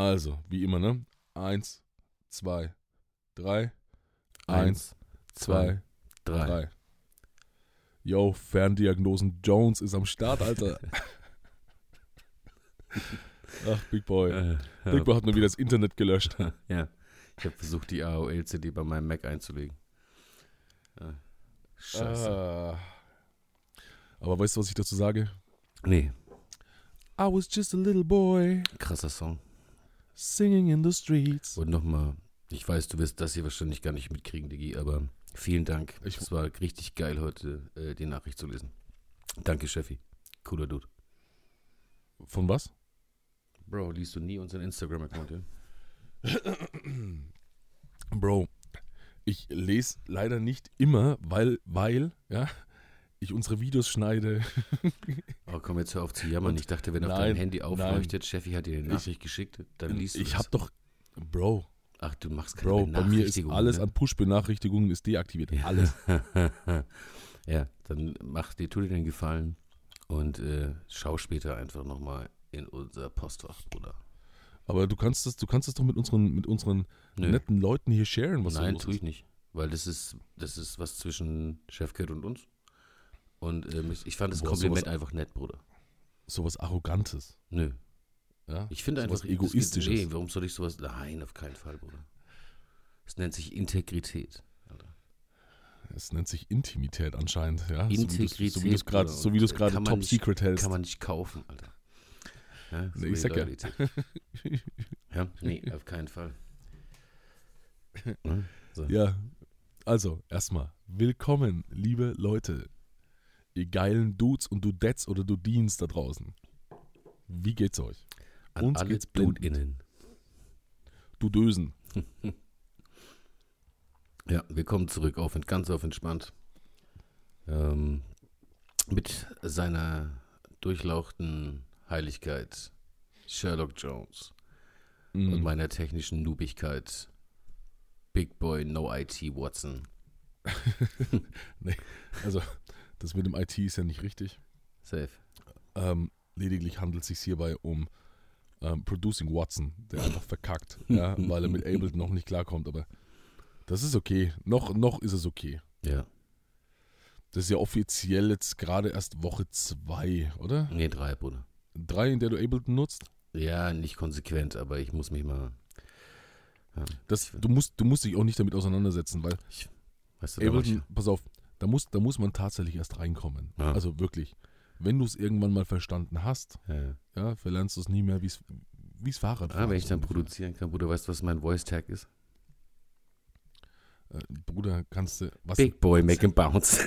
Also, wie immer, ne? Eins, zwei, drei. Eins, zwei, drei. drei. Yo, Ferndiagnosen Jones ist am Start, Alter. Ach, Big Boy. Äh, Big Boy hat nur wieder das Internet gelöscht. ja. Ich habe versucht, die AOL-CD bei meinem Mac einzulegen. Äh, Scheiße. Ah. Aber weißt du, was ich dazu sage? Nee, I was just a little boy krasser Song. Singing in the streets. Und nochmal, ich weiß, du wirst das hier wahrscheinlich gar nicht mitkriegen, Digi, aber vielen Dank. Ich- es war richtig geil, heute äh, die Nachricht zu lesen. Danke, Cheffi. Cooler Dude. Von was? Bro, liest du nie unseren Instagram-Account, ja? Bro, ich lese leider nicht immer, weil, weil, ja, ich unsere Videos schneide. Oh, komm, jetzt hör auf zu jammern. Und- Ich dachte, wenn auf Nein, deinem Handy nein. aufleuchtet, Cheffi hat dir eine Nachricht geschickt, dann liest du ich das. habe doch, Bro, Ach, du machst keine Bro, bei mir ist alles ne? an Push-Benachrichtigungen ist deaktiviert. Alles. ja, dann mach dir, tu dir den Gefallen und äh, schau später einfach nochmal in unser Postfach, Bruder. Aber du kannst das, du kannst das doch mit unseren, mit unseren Nö. netten Leuten hier sharen, was Nein, tue ich nicht. Weil das ist, das ist was zwischen Chefcat und uns. Und ähm, ich, fand das Boah, Kompliment sowas- einfach nett, Bruder. Sowas Arrogantes. Nö. Ja? Ich finde einfach. Egoistisches. Das, nee, warum soll ich sowas. Nein, auf keinen Fall, Bruder. Es nennt sich Integrität. Es nennt sich Intimität anscheinend, ja. So Integrität. So wie du es gerade, so man top nicht- secret hältst. Kann man nicht kaufen, Alter. Ja, so Nee, ich sag ja. Ja, nee, auf keinen Fall. So. Ja, also erstmal willkommen, liebe Leute, ihr geilen Dudes und Dudettes oder Dudins da draußen. Wie geht's euch? An uns alle geht's. BlutInnen. Dudösen. Ja, wir kommen zurück auf ganz auf entspannt. Ähm, mit seiner durchlauchten Heiligkeit Sherlock Jones und Mhm. meiner technischen Noobigkeit Big Boy No IT Watson. Also, das mit dem IT ist ja nicht richtig. Safe. Ähm, lediglich handelt es sich hierbei um ähm, Producing Watson, der einfach verkackt, ja, weil er mit Ableton noch nicht klarkommt. Aber das ist okay. Noch, noch ist es okay. Ja. Das ist ja offiziell jetzt gerade erst Woche zwei, oder? Nee, drei, Bruder. Drei, in der du Ableton nutzt? Ja, nicht konsequent, aber ich muss mich mal. Ja, Das, du, musst, du musst dich auch nicht damit auseinandersetzen, weil weißt du, ich- Ableton, pass auf, da muss, da muss man tatsächlich erst reinkommen. Ja. Also wirklich. Wenn du es irgendwann mal verstanden hast, ja. ja, verlernst du es nie mehr, wie es Fahrrad Ah, wenn ich dann produzieren kann, Bruder, weißt du, was mein Voice Tag ist? Äh, Bruder, kannst du. Was, Big Boy, make him bounce.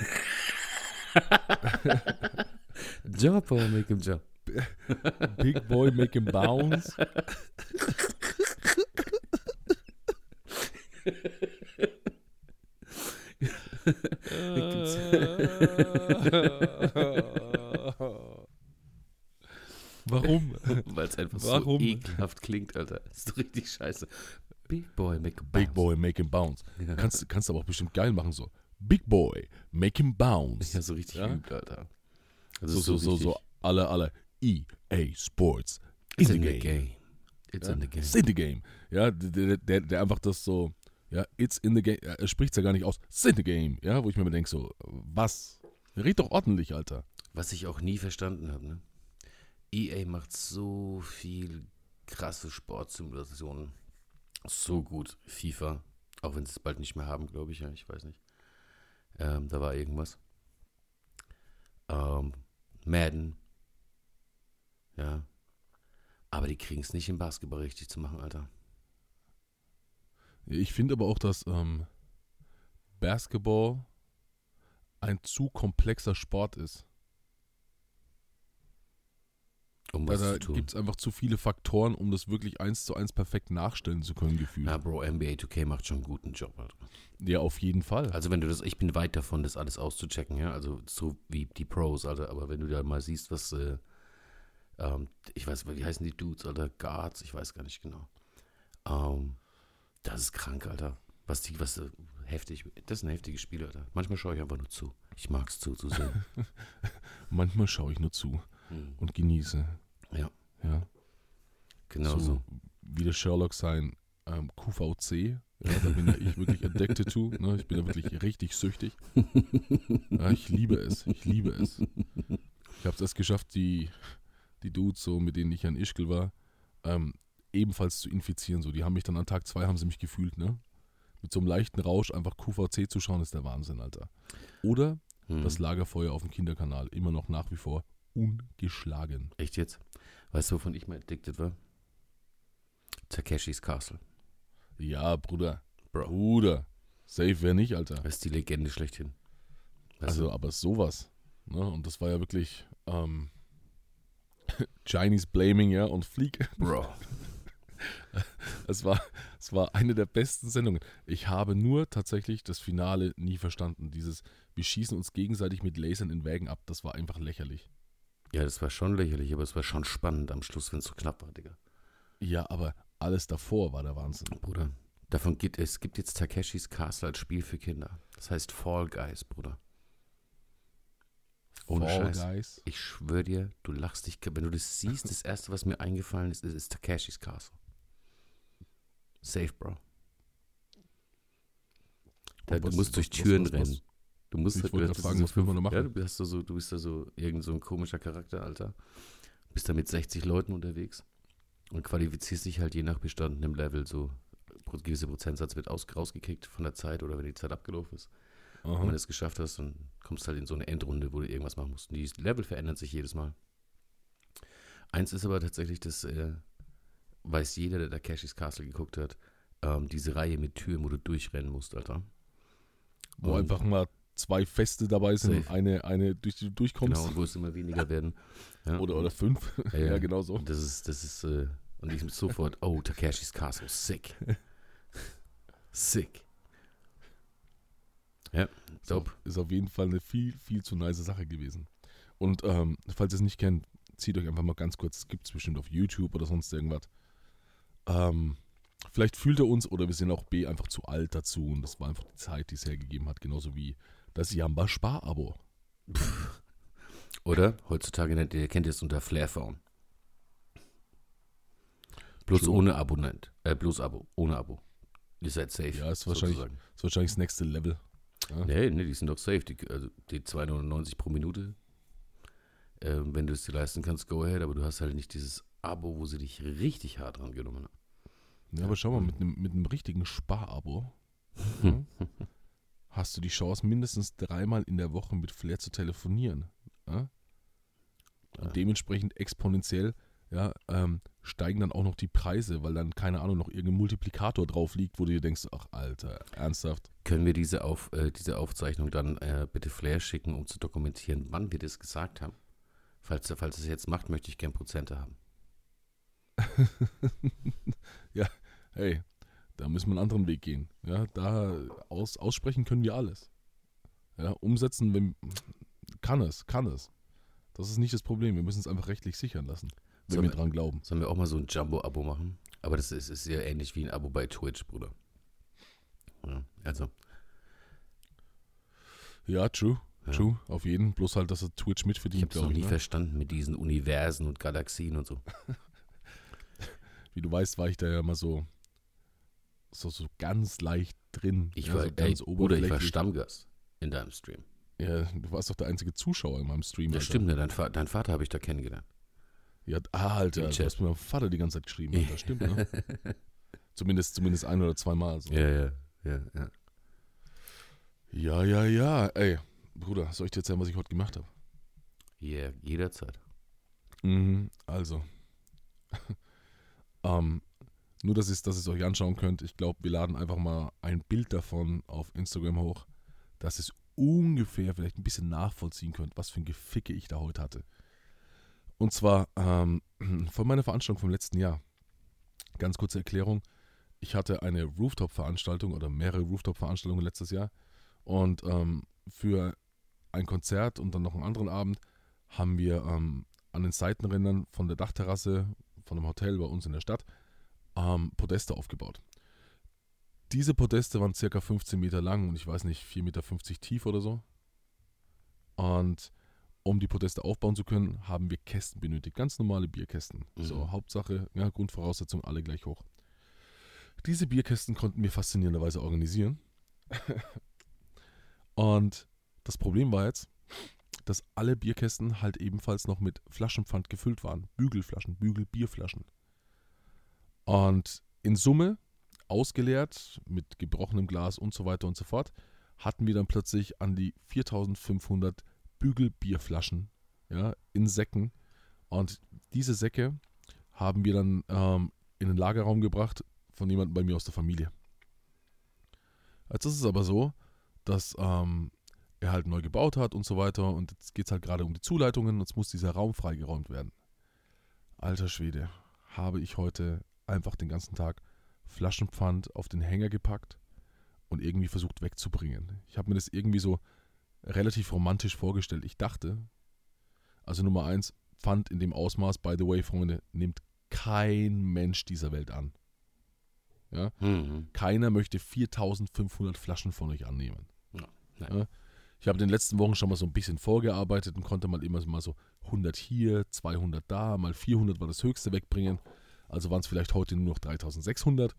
jump, boy, make him jump. Big Boy make him bounce. Warum? Weil es einfach Warum? so ekelhaft klingt, Alter. ist doch richtig scheiße. Big Boy, make him bounce. Big Boy make him bounce. Ja. Kannst, kannst aber auch bestimmt geil machen, so. Big Boy make him bounce. Ja, so richtig Ja? übt, Alter. Also so, so, so, so, alle, alle. EA Sports. It's in in the the game. game. It's Ja? in the game. It's in the game. Ja, der, der, der einfach das so, ja, it's in the game, er spricht es ja gar nicht aus, it's in the game, ja, wo ich mir denke so, was? Red doch ordentlich, Alter. Was ich auch nie verstanden habe, ne? EA macht so viel krasse Sportsimulationen. So gut. FIFA. Auch wenn sie es bald nicht mehr haben, glaube ich, ja. Ich weiß nicht. Ähm, da war irgendwas. Ähm, Madden. Ja. Aber die kriegen es nicht im Basketball richtig zu machen, Alter. Ich finde aber auch, dass ähm, Basketball ein zu komplexer Sport ist. Um was da gibt es einfach zu viele Faktoren, um das wirklich eins zu eins perfekt nachstellen zu können, gefühlt. Na, Bro, NBA 2K macht schon einen guten Job, Alter. Ja, auf jeden Fall. Also wenn du das, ich bin weit davon, das alles auszuchecken, ja, also so wie die Pros, Alter, aber wenn du da mal siehst, was, äh, ähm, ich weiß, wie heißen die Dudes, Alter, Guards, ich weiß gar nicht genau. Ähm, das ist krank, Alter. Was die, was, äh, heftig, das ist ein heftiges Spiel, Alter. Manchmal schaue ich einfach nur zu. Ich mag es zu, zu sehen. Manchmal schaue ich nur zu Hm. und genieße. Ja. Ja. Genau so. wie der Sherlock sein ähm, QVC. Ja, da bin ja ich wirklich addicted to. Ne? Ich bin da wirklich richtig süchtig. Ja, ich liebe es. Ich liebe es. Ich habe es erst geschafft, die, die Dudes, so, mit denen ich an Ischgl war, ähm, ebenfalls zu infizieren. So, die haben mich dann an Tag zwei haben sie mich gefühlt, ne? Mit so einem leichten Rausch einfach QVC zu schauen, ist der Wahnsinn, Alter. Oder Hm. das Lagerfeuer auf dem Kinderkanal, immer noch nach wie vor ungeschlagen. Echt jetzt? Weißt du, wovon ich mal addicted war? Takeshis Castle. Ja, Bruder. Bro. Bruder. Safe wäre nicht, Alter. Das ist die Legende schlechthin. Weißt Also, du? aber sowas. Ne? Und das war ja wirklich ähm, Chinese Blaming, ja, und Fleek. Bro. Es war, es war eine der besten Sendungen. Ich habe nur tatsächlich das Finale nie verstanden. Dieses, wir schießen uns gegenseitig mit Lasern in Wägen ab, das war einfach lächerlich. Ja, das war schon lächerlich, aber es war schon spannend am Schluss, wenn es so knapp war, Digga. Ja, aber alles davor war der Wahnsinn. Bruder. Davon gibt es gibt jetzt Takeshis Castle als Spiel für Kinder. Das heißt Fall Guys, Bruder. Ohne Fall Scheiß. Guys. Ich schwöre dir, du lachst dich. Wenn du das siehst, das erste, was mir eingefallen ist, ist, ist Takeshis Castle. Safe, Bro. Da, du Was- musst durch Türen was- was- rennen. Du musst Ich halt- wollte du fragen, so was will man da machen? Ja, du bist da so, du bist da so irgend so ein komischer Charakter, Alter. Bist da mit 60 Leuten unterwegs und qualifizierst dich halt je nach bestandenem Level so. Pro- Gewisse Prozentsatz wird aus, rausgekickt von der Zeit oder wenn die Zeit abgelaufen ist. Und wenn Aha. du es geschafft hast, dann kommst du halt in so eine Endrunde, wo du irgendwas machen musst. Und die Level verändern sich jedes Mal. Eins ist aber tatsächlich, das äh, weiß jeder, der Takeshis Castle geguckt hat, ähm, diese Reihe mit Türen, wo du durchrennen musst, Alter. Wo Und- einfach mal zwei Feste dabei sind Safe. eine, eine durch die du durchkommst. Genau, und wo es immer weniger werden. Ja, Oder, oder fünf. Ja, ja, ja. genau so. Und das ist, das ist, äh, und ich sofort, oh, Takeshis Castle, sick. sick. Ja, dope. Ist auf jeden Fall eine viel, viel zu nice Sache gewesen. Und ähm, falls ihr es nicht kennt, zieht euch einfach mal ganz kurz, es gibt es bestimmt auf YouTube oder sonst irgendwas. Ähm, vielleicht fühlt er uns oder wir sind auch B einfach zu alt dazu und das war einfach die Zeit, die es hergegeben hat, genauso wie das Jamba Spar-Abo. Oder heutzutage nennt ihr, kennt ihr es unter Flarephone. Bloß ohne Abonnent. Äh, bloß Abo. Ohne Abo. Ihr seid safe. Ja, ist wahrscheinlich- sozusagen. Ist wahrscheinlich das nächste Level. Ja. Nee, nee, die sind doch safe. Die, also die 2,99 pro Minute. Ähm, wenn du es dir leisten kannst, go ahead. Aber du hast halt nicht dieses Abo, wo sie dich richtig hart dran genommen haben. Ja, aber schau mal, mit einem mit einem richtigen Spar-Abo ja, hast du die Chance, mindestens dreimal in der Woche mit Flair zu telefonieren. Ja? Und dementsprechend exponentiell ja, ähm, steigen dann auch noch die Preise, weil dann, keine Ahnung, noch irgendein Multiplikator drauf liegt, wo du dir denkst, ach Alter, ernsthaft. Können wir diese, Auf, äh, diese Aufzeichnung dann äh, bitte Flair schicken, um zu dokumentieren, wann wir das gesagt haben? Falls falls es jetzt macht, möchte ich gern Prozente haben. Hey, da müssen wir einen anderen Weg gehen. Ja, da aus, aussprechen können wir alles. Ja, umsetzen, wenn, kann es, kann es. Das ist nicht das Problem. Wir müssen es einfach rechtlich sichern lassen, wenn Sollen wir dran glauben. Sollen wir auch mal so ein Jumbo-Abo machen? Aber das ist, ist ja ähnlich wie ein Abo bei Twitch, Bruder. Ja, also, Ja, true, Ja. true, auf jeden. Bloß halt, dass er Twitch ich mitverdient, habe es noch nie ich. Ne? verstanden mit diesen Universen und Galaxien und so. Wie du weißt, war ich da ja immer so, so, so ganz leicht drin. Ich ja, war, so ey, ganz oder ich war. Stammgast in deinem Stream. Ja, du warst doch der einzige Zuschauer in meinem Stream. Ja, Alter. stimmt, ne? dein, Fa dein Vater habe ich da kennengelernt. Ja, ah, Alter, du hast mit meinem Vater die ganze Zeit geschrieben. Alter. Stimmt, ne? zumindest, zumindest ein oder zweimal. So. ja, ja, ja, ja. Ja, ja, ja. Ey, Bruder, soll ich dir erzählen, was ich heute gemacht habe? Yeah, jederzeit. Mhm, also. ähm, nur, dass ihr dass es euch anschauen könnt. Ich glaube, wir laden einfach mal ein Bild davon auf Instagram hoch, dass ihr es ungefähr vielleicht ein bisschen nachvollziehen könnt, was für ein Geficke ich da heute hatte. Und zwar ähm, von meiner Veranstaltung vom letzten Jahr. Ganz kurze Erklärung. Ich hatte eine Rooftop-Veranstaltung oder mehrere Rooftop-Veranstaltungen letztes Jahr. Und ähm, für ein Konzert und dann noch einen anderen Abend haben wir ähm, an den Seitenrändern von der Dachterrasse von einem Hotel bei uns in der Stadt ähm, Podeste aufgebaut. Diese Podeste waren circa 15 Meter lang und ich weiß nicht, 4,50 Meter tief oder so. Und um die Proteste aufbauen zu können, haben wir Kästen benötigt. Ganz normale Bierkästen. Mhm. So, Hauptsache, ja, Grundvoraussetzung, alle gleich hoch. Diese Bierkästen konnten wir faszinierenderweise organisieren. Und das Problem war jetzt, dass alle Bierkästen halt ebenfalls noch mit Flaschenpfand gefüllt waren. Bügelflaschen, Bügelbierflaschen. Und in Summe, ausgeleert, mit gebrochenem Glas und so weiter und so fort, hatten wir dann plötzlich an die 4500 Bügelbierflaschen ja, in Säcken. Und diese Säcke haben wir dann ähm, in den Lagerraum gebracht von jemandem bei mir aus der Familie. Jetzt ist es aber so, dass ähm, er halt neu gebaut hat und so weiter und jetzt geht es halt gerade um die Zuleitungen und jetzt muss dieser Raum freigeräumt werden. Alter Schwede, habe ich heute einfach den ganzen Tag Flaschenpfand auf den Hänger gepackt und irgendwie versucht wegzubringen. Ich habe mir das irgendwie so relativ romantisch vorgestellt. Ich dachte, also Nummer eins, Pfand in dem Ausmaß, by the way, Freunde, nimmt kein Mensch dieser Welt an. Ja? Mhm. Keiner möchte 4500 Flaschen von euch annehmen. Ja. Ja? Ich habe in den letzten Wochen schon mal so ein bisschen vorgearbeitet und konnte mal immer mal so 100 hier, 200 da, mal 400 war das höchste wegbringen. Also waren es vielleicht heute nur noch 3600.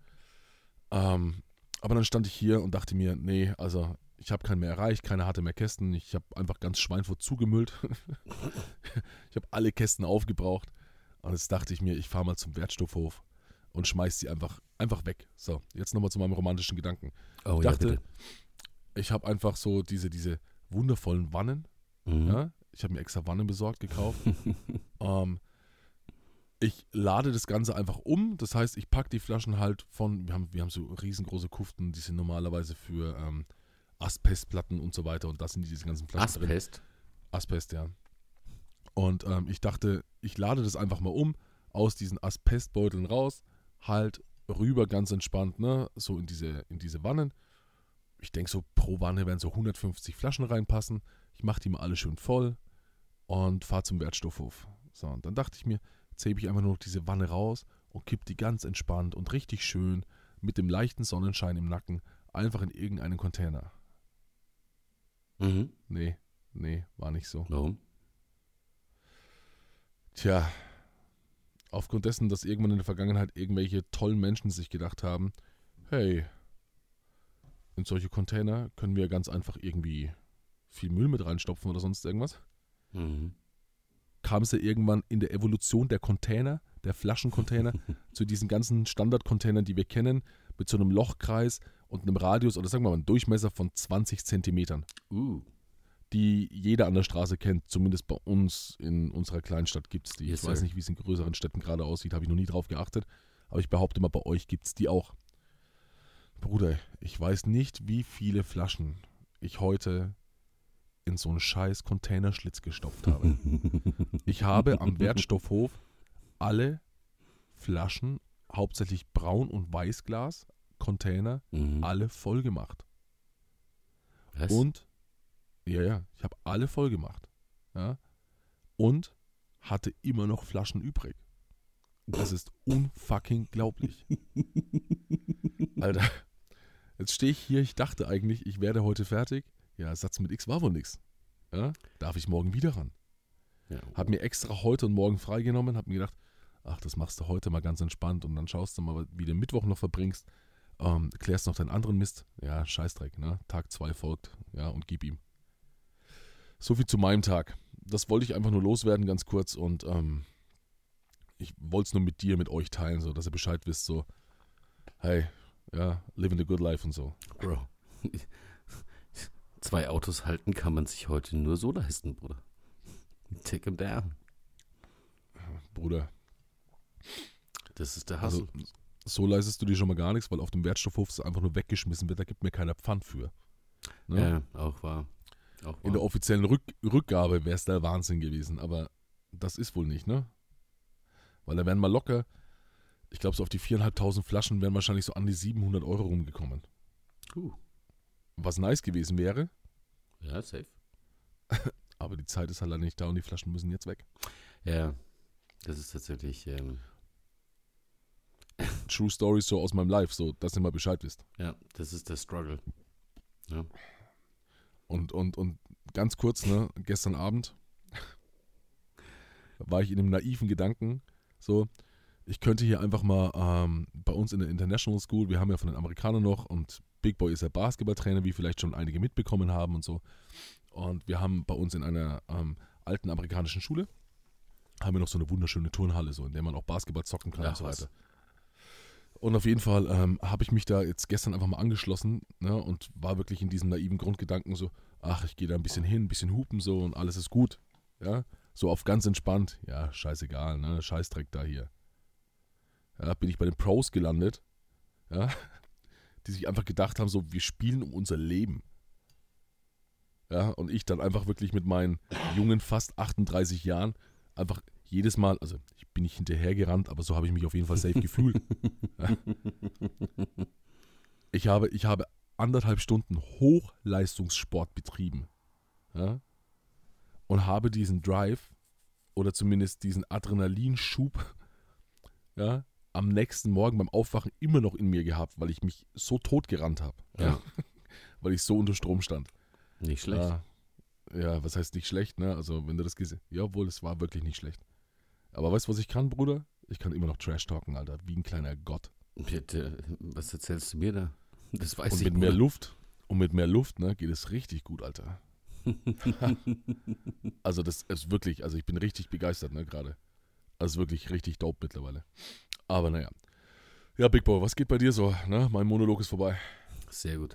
Ähm, aber dann stand ich hier und dachte mir, nee, also ich habe keinen mehr erreicht, keiner hatte mehr Kästen. Ich habe einfach ganz Schweinfurt zugemüllt. ich habe alle Kästen aufgebraucht. Und jetzt dachte ich mir, ich fahre mal zum Wertstoffhof und schmeiß sie einfach, einfach weg. So, jetzt nochmal zu meinem romantischen Gedanken. Oh, Ich ja, dachte, bitte. ich habe einfach so diese, diese wundervollen Wannen. Mhm. Ja? Ich habe mir extra Wannen besorgt, gekauft. ähm, ich lade das Ganze einfach um. Das heißt, ich packe die Flaschen halt von, wir haben, wir haben so riesengroße Kuften, die sind normalerweise für ähm, Asbestplatten und so weiter. Und das sind diese ganzen Flaschen drin. Asbest. Asbest, ja. Und ähm, ich dachte, ich lade das einfach mal um, aus diesen Asbestbeuteln raus, halt rüber ganz entspannt, ne, so in diese, in diese Wannen. Ich denke so, pro Wanne werden so 150 Flaschen reinpassen. Ich mache die mal alle schön voll und fahre zum Wertstoffhof. So, und dann dachte ich mir, hebe ich einfach nur noch diese Wanne raus und kipp die ganz entspannt und richtig schön mit dem leichten Sonnenschein im Nacken einfach in irgendeinen Container. Mhm. Nee, nee, war nicht so. Warum? Tja, aufgrund dessen, dass irgendwann in der Vergangenheit irgendwelche tollen Menschen sich gedacht haben, hey, in solche Container können wir ganz einfach irgendwie viel Müll mit reinstopfen oder sonst irgendwas, Mhm. kam es ja irgendwann in der Evolution der Container, der Flaschencontainer, zu diesen ganzen Standardcontainern, die wir kennen, mit so einem Lochkreis und einem Radius oder sagen wir mal einem Durchmesser von 20 Zentimetern, Uh. die jeder an der Straße kennt. Zumindest bei uns in unserer Kleinstadt gibt es die. Yes, ich weiß sir. nicht, wie es in größeren Städten gerade aussieht, habe ich noch nie drauf geachtet. Aber ich behaupte mal, bei euch gibt es die auch. Bruder, ich weiß nicht, wie viele Flaschen ich heute in so einen scheiß Containerschlitz gestopft habe. Ich habe am Wertstoffhof alle Flaschen, hauptsächlich Braun- und Weißglas, Container, Mhm. alle voll gemacht. Was? Und, ja, ja, ich habe alle voll gemacht. Ja, und hatte immer noch Flaschen übrig. Das ist unfucking glaublich. Alter, jetzt stehe ich hier, ich dachte eigentlich, ich werde heute fertig. Ja, Satz mit X war wohl nix. Ja, darf ich morgen wieder ran. Ja. Hab mir extra heute und morgen freigenommen, hab mir gedacht, ach, das machst du heute mal ganz entspannt und dann schaust du mal, wie du Mittwoch noch verbringst, ähm, klärst noch deinen anderen Mist. Ja, Scheißdreck, ne? Tag 2 folgt, ja, und gib ihm. So viel zu meinem Tag. Das wollte ich einfach nur loswerden, ganz kurz und ähm, ich wollte es nur mit dir, mit euch teilen, so dass ihr Bescheid wisst, so, hey, ja, living the good life und so. Bro. Zwei Autos halten kann man sich heute nur so leisten, Bruder. Take him down. Bruder, Das ist der Hassel. also so leistest du dir schon mal gar nichts, weil auf dem Wertstoffhof es einfach nur weggeschmissen wird, da gibt mir keiner Pfand für. Ne? ja, auch wahr. Auch In der wahr. offiziellen Rück Rückgabe wäre es der Wahnsinn gewesen, aber das ist wohl nicht, ne? Weil da wären mal locker, ich glaube, so auf die 4.500 Flaschen wären wahrscheinlich so an die 700 Euro rumgekommen. Uh. Was nice gewesen wäre, Ja, safe. aber die Zeit ist halt leider nicht da und die Flaschen müssen jetzt weg. Ja, das ist tatsächlich, ähm, True Stories so aus meinem Life, so, dass ihr mal Bescheid wisst. ja, das ist der Struggle. Und, und, und ganz kurz, ne, gestern Abend war ich in dem naiven Gedanken, so, ich könnte hier einfach mal ähm, bei uns in der International School, wir haben ja von den Amerikanern noch und Big Boy ist ja Basketballtrainer, wie vielleicht schon einige mitbekommen haben und so. Und wir haben bei uns in einer ähm, alten amerikanischen Schule, haben wir noch so eine wunderschöne Turnhalle, so, in der man auch Basketball zocken kann Ach, und so weiter. Und auf jeden Fall ähm, habe ich mich da jetzt gestern einfach mal angeschlossen ne, und war wirklich in diesem naiven Grundgedanken so, ach, ich gehe da ein bisschen hin, ein bisschen hupen so und alles ist gut. Ja, so auf ganz entspannt. Ja, scheißegal, ne, Scheißdreck da hier. Ja, bin ich bei den Pros gelandet, ja, die sich einfach gedacht haben, so, wir spielen um unser Leben. Ja, und ich dann einfach wirklich mit meinen jungen, fast 38 Jahren einfach jedes Mal, also ich bin nicht hinterhergerannt, aber so habe ich mich auf jeden Fall safe gefühlt. Ja. Ich habe, ich habe anderthalb Stunden Hochleistungssport betrieben. Ja, und habe diesen Drive oder zumindest diesen Adrenalinschub ja, am nächsten Morgen beim Aufwachen immer noch in mir gehabt, weil ich mich so tot gerannt habe. Ja. weil ich so unter Strom stand. Nicht schlecht. Ja, ja, was heißt nicht schlecht, ne? Also, wenn du das gesehen Jawohl, es war wirklich nicht schlecht. Aber weißt du, was ich kann, Bruder? Ich kann immer noch Trash talken, Alter, wie ein kleiner Gott. Bitte, was erzählst du mir da? Das weiß Und ich mit mehr. Luft, und mit mehr Luft, ne, geht es richtig gut, Alter. Also, das ist wirklich, also ich bin richtig begeistert, ne, gerade. Also wirklich richtig dope mittlerweile. Aber naja. Ja, Big Boy, was geht bei dir so? Ne? Mein Monolog ist vorbei. Sehr gut.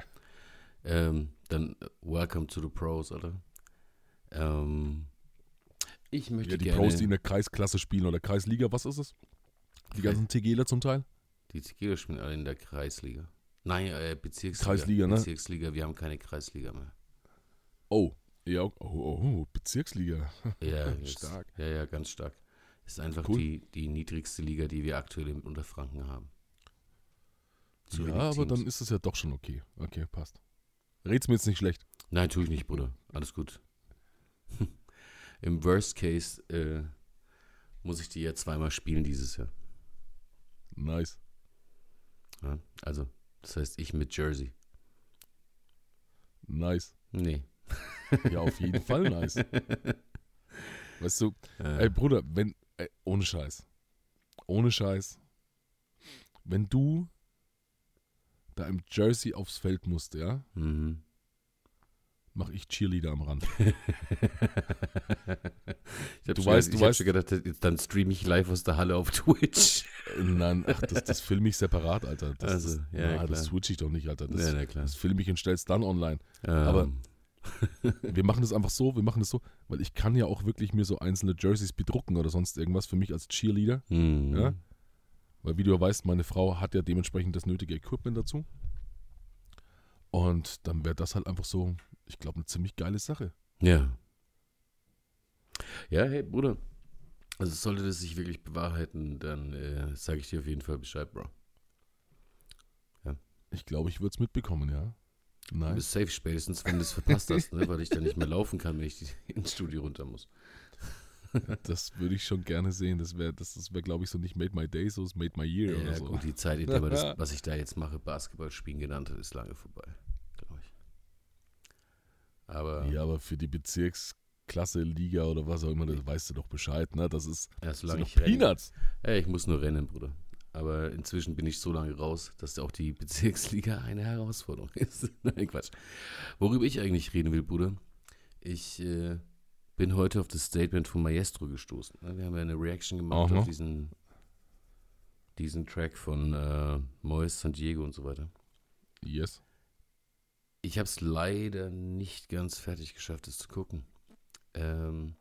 Ähm, dann äh, welcome to the pros, oder? Ähm, ich möchte Ja, die gerne Pros, die in der Kreisklasse spielen oder Kreisliga, was ist es? Die ganzen Tegeler zum Teil? die Tequila spielen alle in der Kreisliga. Nein, äh, Bezirksliga. Kreisliga, ne? Bezirksliga, wir haben keine Kreisliga mehr. Oh, ja, oh, oh, oh Bezirksliga. Ja, Stark. Ja, ja, ganz stark. Ist einfach Cool. die, die niedrigste Liga, die wir aktuell in Unterfranken haben. Zu ja, aber Teams. dann ist es ja doch schon okay. Okay, passt. Red's mir jetzt nicht schlecht. Nein, tue ich nicht, Bruder. Alles gut. Im Worst Case äh, muss ich die ja zweimal spielen dieses Jahr. Nice. Ja? Also, das heißt, ich mit Jersey. Nice. Nee. Ja, auf jeden Fall nice. Weißt du, Äh, ey Bruder, wenn, ey, ohne Scheiß. Ohne Scheiß. Wenn du da im Jersey aufs Feld musst, ja, mhm. mach ich Cheerleader am Rand. Ich Du weißt- ich du hab weißt- schon gedacht, dann streame ich live aus der Halle auf Twitch. Nein, ach, das, das filme ich separat, Alter. Das, Also, das, ja, na, das switch ich doch nicht, Alter. Das, ja, na das filme ich und stell's dann online. Aber Wir machen das einfach so, wir machen das so, weil ich kann ja auch wirklich mir so einzelne Jerseys bedrucken oder sonst irgendwas für mich als Cheerleader. Mhm. Ja? Weil wie du ja weißt, meine Frau hat ja dementsprechend das nötige Equipment dazu. Und dann wäre das halt einfach so, ich glaube, eine ziemlich geile Sache. Ja. Ja, hey, Bruder. Also sollte das sich wirklich bewahrheiten, dann äh, sage ich dir auf jeden Fall Bescheid, Bro. Ich glaube, ich würde es mitbekommen, ja. Du Nice. bist safe spätestens, wenn du es verpasst hast, ne? weil ich dann nicht mehr laufen kann, wenn ich die- ins Studio runter muss. Das würde ich schon gerne sehen. Das wäre, das, das wäre, glaube ich, so nicht Made My Day, so ist Made My Year Ja, oder so. gut, die Zeit, in der man das, was ich da jetzt mache, Basketball spielen genannt hat, ist lange vorbei, glaube ich. Aber Ja, aber für die Bezirksklasse, Liga oder was auch immer, das weißt du doch Bescheid, ne? Das ist ja, das sind doch renne. Peanuts. Ja, ich muss nur rennen, Bruder. Aber inzwischen bin ich so lange raus, dass auch die Bezirksliga eine Herausforderung ist. Nein, Quatsch. Worüber ich eigentlich reden will, Bruder, ich äh, bin heute auf das Statement von Maestro gestoßen. Wir haben ja eine Reaction gemacht auf diesen, diesen Track von äh, Mois San Diego und so weiter. Yes. Ich habe es leider nicht ganz fertig geschafft, es zu gucken. Ähm,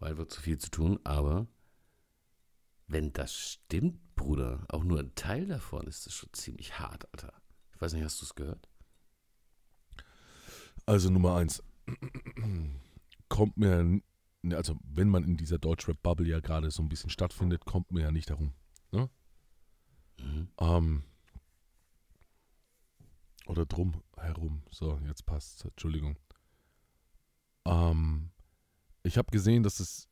war einfach zu viel zu tun, aber wenn das stimmt, Bruder, auch nur ein Teil davon, ist das schon ziemlich hart, Alter. Ich weiß nicht, hast du es gehört? Also Nummer eins. kommt mir, ne, also wenn man in dieser Deutschrap-Bubble ja gerade so ein bisschen stattfindet, kommt mir ja nicht darum. Mhm. Ähm, oder drum herum. So, jetzt passt Entschuldigung. Ähm, ich habe gesehen, dass es,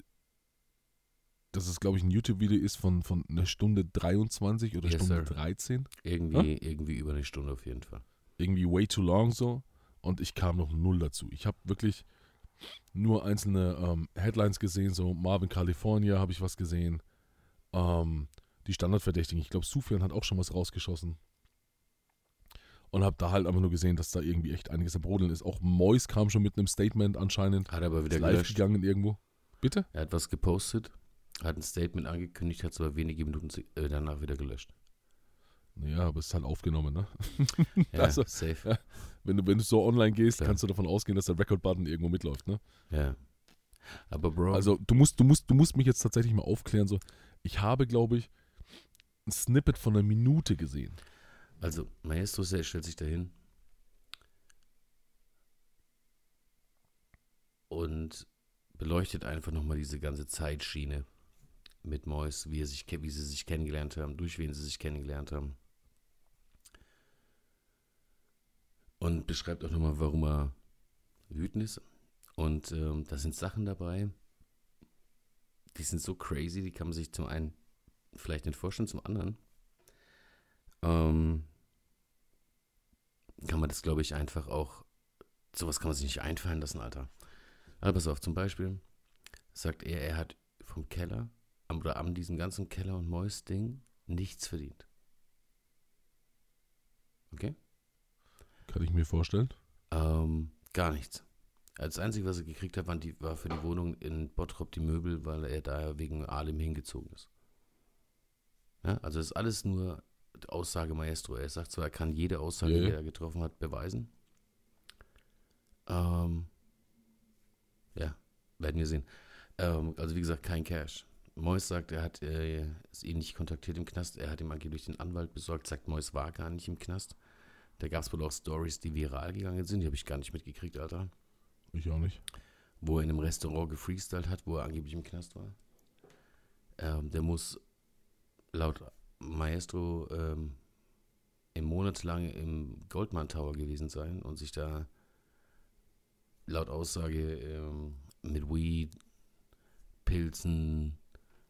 dass es, glaube ich, ein YouTube-Video ist von, von einer Stunde 23 oder Yes, Stunde sir. 13. Irgendwie, irgendwie über eine Stunde auf jeden Fall. Irgendwie way too long so. Und ich kam noch null dazu. Ich habe wirklich, nur einzelne ähm, Headlines gesehen, so Marvin California habe ich was gesehen. Ähm, die Standardverdächtigen, ich glaube, Sufjan hat auch schon was rausgeschossen. Und habe da halt einfach nur gesehen, dass da irgendwie echt einiges am Brodeln ist. Auch Mois kam schon mit einem Statement anscheinend. Hat aber wieder live gelöscht. gegangen irgendwo. Bitte? Er hat was gepostet, hat ein Statement angekündigt, hat es aber wenige Minuten äh, danach wieder gelöscht. Naja, aber es ist halt aufgenommen, ne? Ja, Also, safe. ja. Wenn du, wenn du so online gehst, Klar. kannst du davon ausgehen, dass der Record-Button irgendwo mitläuft, ne? Ja. Aber Bro, Also du musst, du musst, du musst mich jetzt tatsächlich mal aufklären. So, ich habe, glaube ich, ein Snippet von einer Minute gesehen. also Maestro stellt sich dahin und beleuchtet einfach nochmal diese ganze Zeitschiene mit Mois, wie, sich, wie sie sich kennengelernt haben, durch wen sie sich kennengelernt haben. Und beschreibt auch nochmal, warum er wütend ist. Und ähm, da sind Sachen dabei, die sind so crazy, die kann man sich zum einen vielleicht nicht vorstellen, zum anderen ähm, kann man das, glaube ich, einfach auch, sowas kann man sich nicht einfallen lassen, Alter. Aber pass auf, zum Beispiel sagt er, er hat vom Keller, am, oder an diesem ganzen Keller- und Mäus-Ding nichts verdient. Okay? Kann ich mir vorstellen. Ähm, gar nichts. Das Einzige, was er gekriegt hat, waren die, war für die Wohnung in Bottrop die Möbel, weil er da wegen Alim hingezogen ist. Ja, also ist alles nur Aussage Maestro. Er sagt zwar, er kann jede Aussage, ja. die er getroffen hat, beweisen. Ähm, ja, werden wir sehen. Ähm, also wie gesagt, kein Cash. Mois sagt, er hat äh, es ihn nicht kontaktiert im Knast. Er hat ihm angeblich den Anwalt besorgt, sagt, Mois war gar nicht im Knast. Da gab es wohl auch Stories, die viral gegangen sind. Die habe ich gar nicht mitgekriegt, Alter. Ich auch nicht. Wo er in einem Restaurant gefreestylt hat, wo er angeblich im Knast war. Ähm, der muss laut Maestro ähm, im Monat lang im Goldman Tower gewesen sein und sich da laut Aussage ähm, mit Weed, Pilzen,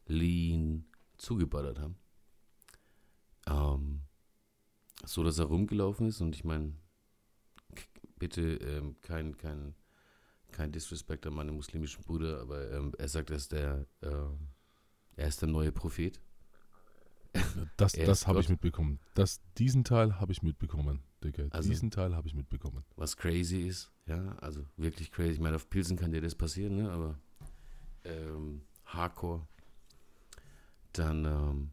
Lean zugeballert haben. Ähm, so, dass er rumgelaufen ist und ich meine, bitte ähm, kein, kein, kein Disrespect an meine muslimischen Brüder, aber ähm, er sagt, er ist der, ähm, er ist der neue Prophet. Das, das habe ich mitbekommen. Das, diesen Teil habe ich mitbekommen, Digga. Also- diesen Teil habe ich mitbekommen. was crazy ist, ja, also wirklich crazy. Ich meine, auf Pilsen kann dir das passieren, ne, aber ähm, Hardcore. Dann ähm,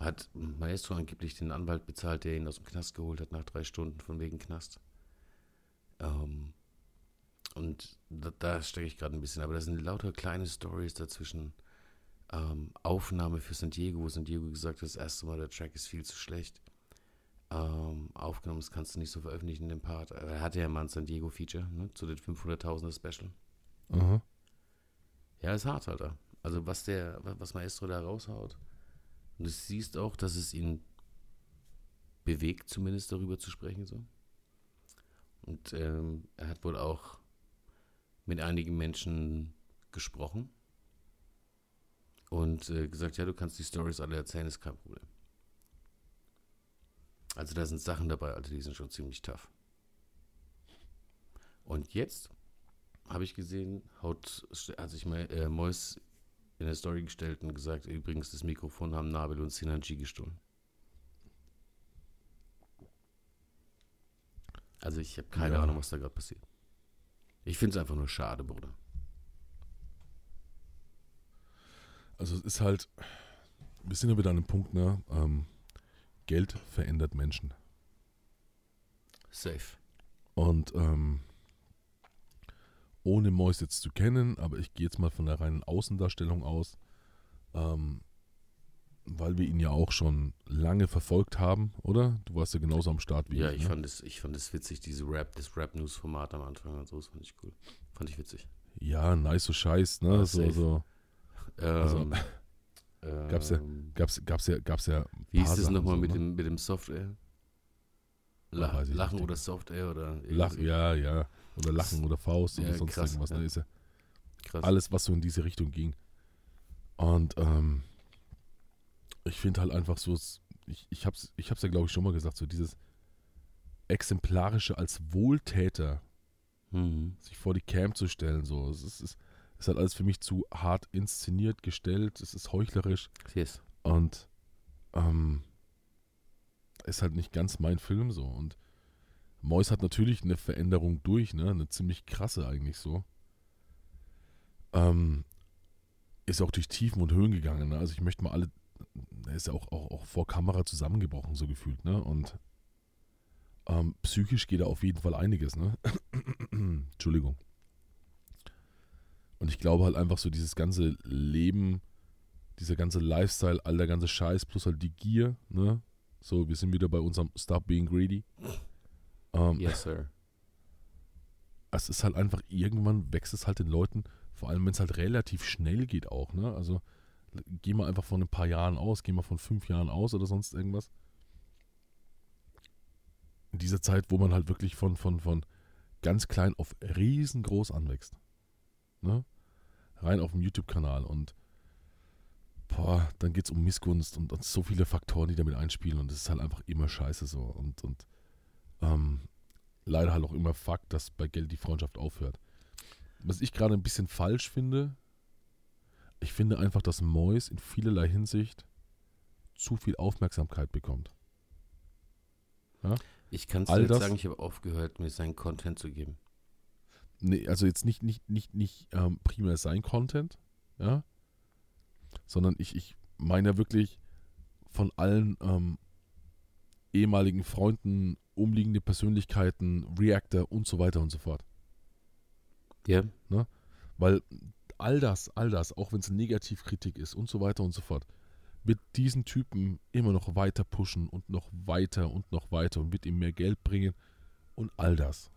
hat Maestro angeblich den Anwalt bezahlt, der ihn aus dem Knast geholt hat, nach drei Stunden von wegen Knast. Ähm, und da, da stecke ich gerade ein bisschen, aber da sind lauter kleine Stories dazwischen. Ähm, Aufnahme für San Diego, wo San Diego gesagt hat, das erste Mal, der Track ist viel zu schlecht ähm, aufgenommen. Das kannst du nicht so veröffentlichen, den Part. Er hatte ja mal ein San Diego Feature, ne, zu den 500.000er Special. Aha. Ja, ist hart, Alter. Also was der, was Maestro da raushaut. Und du siehst auch, dass es ihn bewegt, zumindest darüber zu sprechen, so. Und ähm, er hat wohl auch mit einigen Menschen gesprochen und äh, gesagt, ja, du kannst die Stories alle erzählen, ist kein Problem. Also da sind Sachen dabei, Alter, die sind schon ziemlich tough. Und jetzt habe ich gesehen, haut, hat sich mal äh, Mois in der Story gestellt und gesagt, übrigens, das Mikrofon haben Nabil und Sinanji gestohlen. Also ich habe keine Ja. Ahnung, was da gerade passiert. Ich finde es einfach nur schade, Bruder. Also es ist halt, wir sind ja wieder an einem Punkt, ne? Ähm, Geld verändert Menschen. Safe. Und ähm, ohne Mois jetzt zu kennen, aber ich gehe jetzt mal von der reinen Außendarstellung aus, ähm, weil wir ihn ja auch schon lange verfolgt haben, oder? Du warst ja genauso am Start wie Ja, ich. ich ne? fand es, ich fand es witzig, diese Rap, das Rap-News-Format am Anfang und so, das fand ich cool. Fand ich witzig. Ja, nice so Scheiß, ne? Ja, so, so. Also, Ähm, gab's ja- ähm, Gab's, gab's ja, gab's ja. Wie hieß das nochmal so, mit, ne? dem, mit dem Soft-Air? Ja, Lach, Lachen oder Soft-Air oder Lach, irgendwie- ja, ja. Oder Lachen oder Faust Ja, oder sonst krass, irgendwas. Ne? Ist ja krass. alles, was so in diese Richtung ging. Und ähm, ich finde halt einfach so, es- ich, ich hab's, ich hab's ja glaube ich schon mal gesagt, so dieses Exemplarische als Wohltäter Mhm. sich vor die Cam zu stellen. So. Es ist, ist, ist halt alles für mich zu hart inszeniert, gestellt. Es ist heuchlerisch Yes. und ähm, ist halt nicht ganz mein Film so. Und Mois hat natürlich eine Veränderung durch, ne? Eine ziemlich krasse eigentlich so. Ähm, ist auch durch Tiefen und Höhen gegangen. Ne? Also ich möchte mal alle, er ist ja auch, auch, auch vor Kamera zusammengebrochen, so gefühlt, ne? Und ähm, psychisch geht da auf jeden Fall einiges, ne? Entschuldigung. Und ich glaube halt einfach so dieses ganze Leben, dieser ganze Lifestyle, all der ganze Scheiß plus halt die Gier, ne? So, wir sind wieder bei unserem Stop Being Greedy. Ähm, Yes, sir. es ist halt einfach, irgendwann wächst es halt den Leuten, vor allem wenn es halt relativ schnell geht auch, ne? Also geh mal einfach von ein paar Jahren aus, geh mal von fünf Jahren aus oder sonst irgendwas. In dieser Zeit, wo man halt wirklich von, von, von ganz klein auf riesengroß anwächst. Ne? Rein auf dem YouTube-Kanal und boah, dann geht es um Missgunst und, und so viele Faktoren, die damit einspielen und es ist halt einfach immer scheiße so und, und ähm, leider halt auch immer Fakt, dass bei Geld die Freundschaft aufhört. Was ich gerade ein bisschen falsch finde, ich finde einfach, dass Mois in vielerlei Hinsicht zu viel Aufmerksamkeit bekommt. Ich kann es nicht das- sagen, ich habe aufgehört, mir seinen Content zu geben. Nee, also jetzt nicht, nicht, nicht, nicht ähm, primär sein Content, ja, sondern ich, ich meine ja wirklich von allen ähm, ehemaligen Freunden, umliegende Persönlichkeiten, Reactor und so weiter und so fort. Ja, Weil all das, all das, auch wenn es Negativkritik ist und so weiter und so fort, wird diesen Typen immer noch weiter pushen und noch weiter und noch weiter und wird ihm mehr Geld bringen und all das.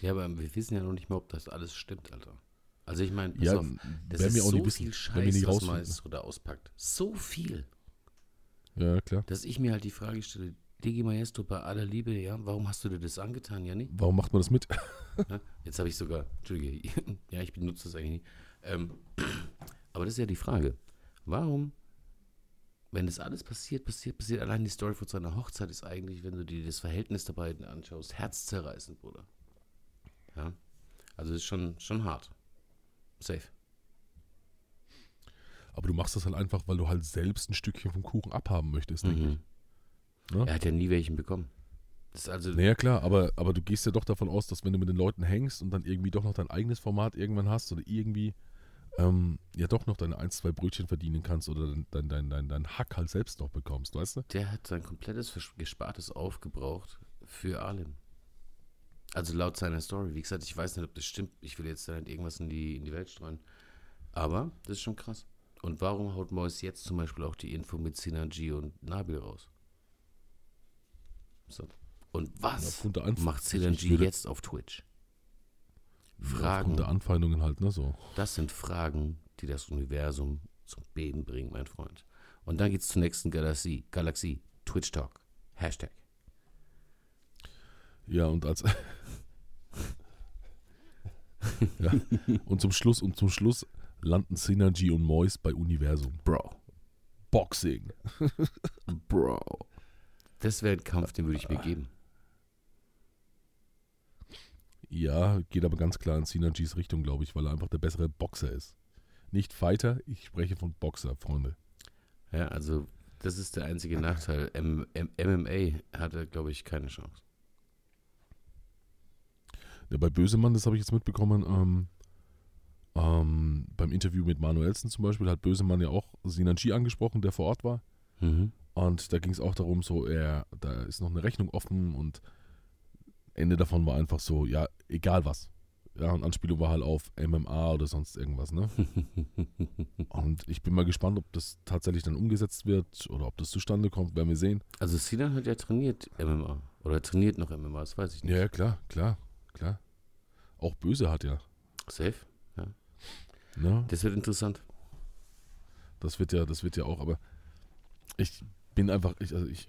ja, aber wir wissen ja noch nicht mal, ob das alles stimmt, Alter. Also ich meine, pass Ja, auf, das ist so wissen, viel Scheiß, was rausfinden. Maestro da auspackt. So viel, Ja, klar. dass ich mir halt die Frage stelle, Digi Maestro, bei aller Liebe, ja, warum hast du dir das angetan, Janni? Warum macht man das mit? Ja, Jetzt habe ich sogar, Entschuldige, ja, ich benutze das eigentlich nie. Ähm, aber das ist ja die Frage. Warum, wenn das alles passiert, passiert, passiert, allein die Story von seiner Hochzeit ist eigentlich, wenn du dir das Verhältnis der beiden anschaust, herzzerreißend, Bruder. Ja, also ist schon, schon hart. Safe. Aber du machst das halt einfach, weil du halt selbst ein Stückchen vom Kuchen abhaben möchtest, denke Mhm. ich. Ne? Er hat ja nie welchen bekommen. Das ist also, Naja, klar, aber, aber du gehst ja doch davon aus, dass wenn du mit den Leuten hängst und dann irgendwie doch noch dein eigenes Format irgendwann hast oder irgendwie ähm, ja doch noch deine ein, zwei Brötchen verdienen kannst oder dein, dein, dein, dein, dein Hack halt selbst noch bekommst, weißt du? der hat sein komplettes Gespartes aufgebraucht für Alim. Also laut seiner Story. Wie gesagt, ich weiß nicht, ob das stimmt. Ich will jetzt da nicht irgendwas in die, in die Welt streuen. Aber das ist schon krass. Und warum haut Mois jetzt zum Beispiel auch die Info mit Sinanji und Nabil raus? So. Und Ja, was aufgrund Anf- macht Sinanji jetzt auf Twitch? Aufgrund Fragen. der Anfeindungen halt, ne, so. Das sind Fragen, die das Universum zum Beben bringen, mein Freund. Und dann geht's zur nächsten Galaxie. Galaxie. Twitch Talk. Hashtag. Ja, und als ja, und zum Schluss und zum Schluss landen Synergy und Mois bei Universum. Bro. Boxing. Bro. Das wäre ein Kampf, den würde ich mir geben. Ja, geht aber ganz klar in Synergys Richtung, glaube ich, weil er einfach der bessere Boxer ist. Nicht Fighter, ich spreche von Boxer, Freunde. Ja, also das ist der einzige Nachteil. M M MMA hatte, glaube ich, keine Chance. Ja, bei Bösemann, das habe ich jetzt mitbekommen, ähm, ähm, beim Interview mit Manuelsen zum Beispiel hat Bösemann ja auch Sinanji angesprochen, der vor Ort war. Mhm. Und da ging es auch darum, so, er, da ist noch eine Rechnung offen und Ende davon war einfach so, ja, egal was. Ja, und Anspielung war halt auf MMA oder sonst irgendwas, ne? Und ich bin mal gespannt, ob das tatsächlich dann umgesetzt wird oder ob das zustande kommt, werden wir sehen. Also Sinan hat ja trainiert MMA. Oder trainiert noch MMA, das weiß ich nicht. Ja, ja, klar, klar, klar. Auch Böse hat ja. Safe. Ne? Das wird interessant. Das wird ja, das wird ja auch, aber ich bin einfach, ich, also ich,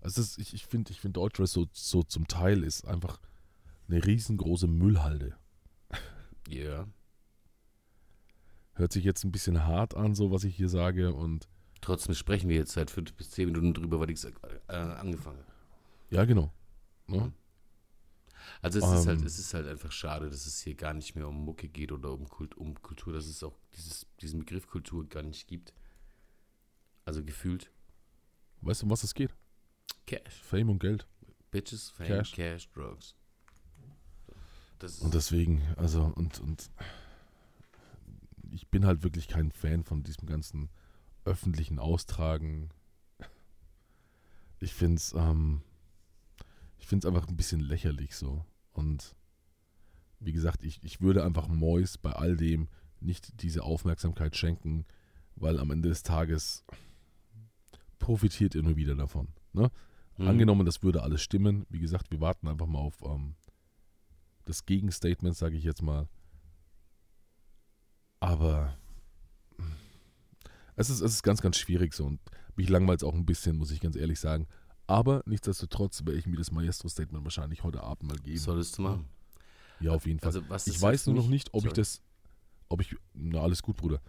also das, ich, ich finde, ich finde Deutschrest so, so zum Teil ist einfach eine riesengroße Müllhalde. Ja. Hört sich jetzt ein bisschen hart an, so was ich hier sage und Trotzdem sprechen wir jetzt seit fünf bis zehn Minuten drüber, weil ich äh, angefangen habe. ja, genau. Ne? Also es ist halt, Ähm. es ist halt einfach schade, dass es hier gar nicht mehr um Mucke geht oder um, Kult, um Kultur, dass es auch dieses, diesen Begriff Kultur gar nicht gibt. Also gefühlt Weißt du, um was es geht? Cash. Fame und Geld. Bitches, Fame, Cash. Cash, Drugs. Und deswegen, also, und, und ich bin halt wirklich kein Fan von diesem ganzen öffentlichen Austragen. Ich finde es, ähm, ich finde es einfach ein bisschen lächerlich so. Und wie gesagt, ich, ich würde einfach Mois bei all dem nicht diese Aufmerksamkeit schenken, weil am Ende des Tages profitiert er nur wieder davon. Ne? Mhm. Angenommen, das würde alles stimmen. Wie gesagt, wir warten einfach mal auf ähm, das Gegenstatement, sage ich jetzt mal. Aber es ist, es ist ganz, ganz schwierig so und mich langweilt es auch ein bisschen, muss ich ganz ehrlich sagen. Aber nichtsdestotrotz werde ich mir das Maestro-Statement wahrscheinlich heute Abend mal geben. Solltest du machen. Ja, auf jeden Fall. Also was ich weiß nur noch nicht, ob ich Sorry. das, ob ich, na alles gut, Bruder,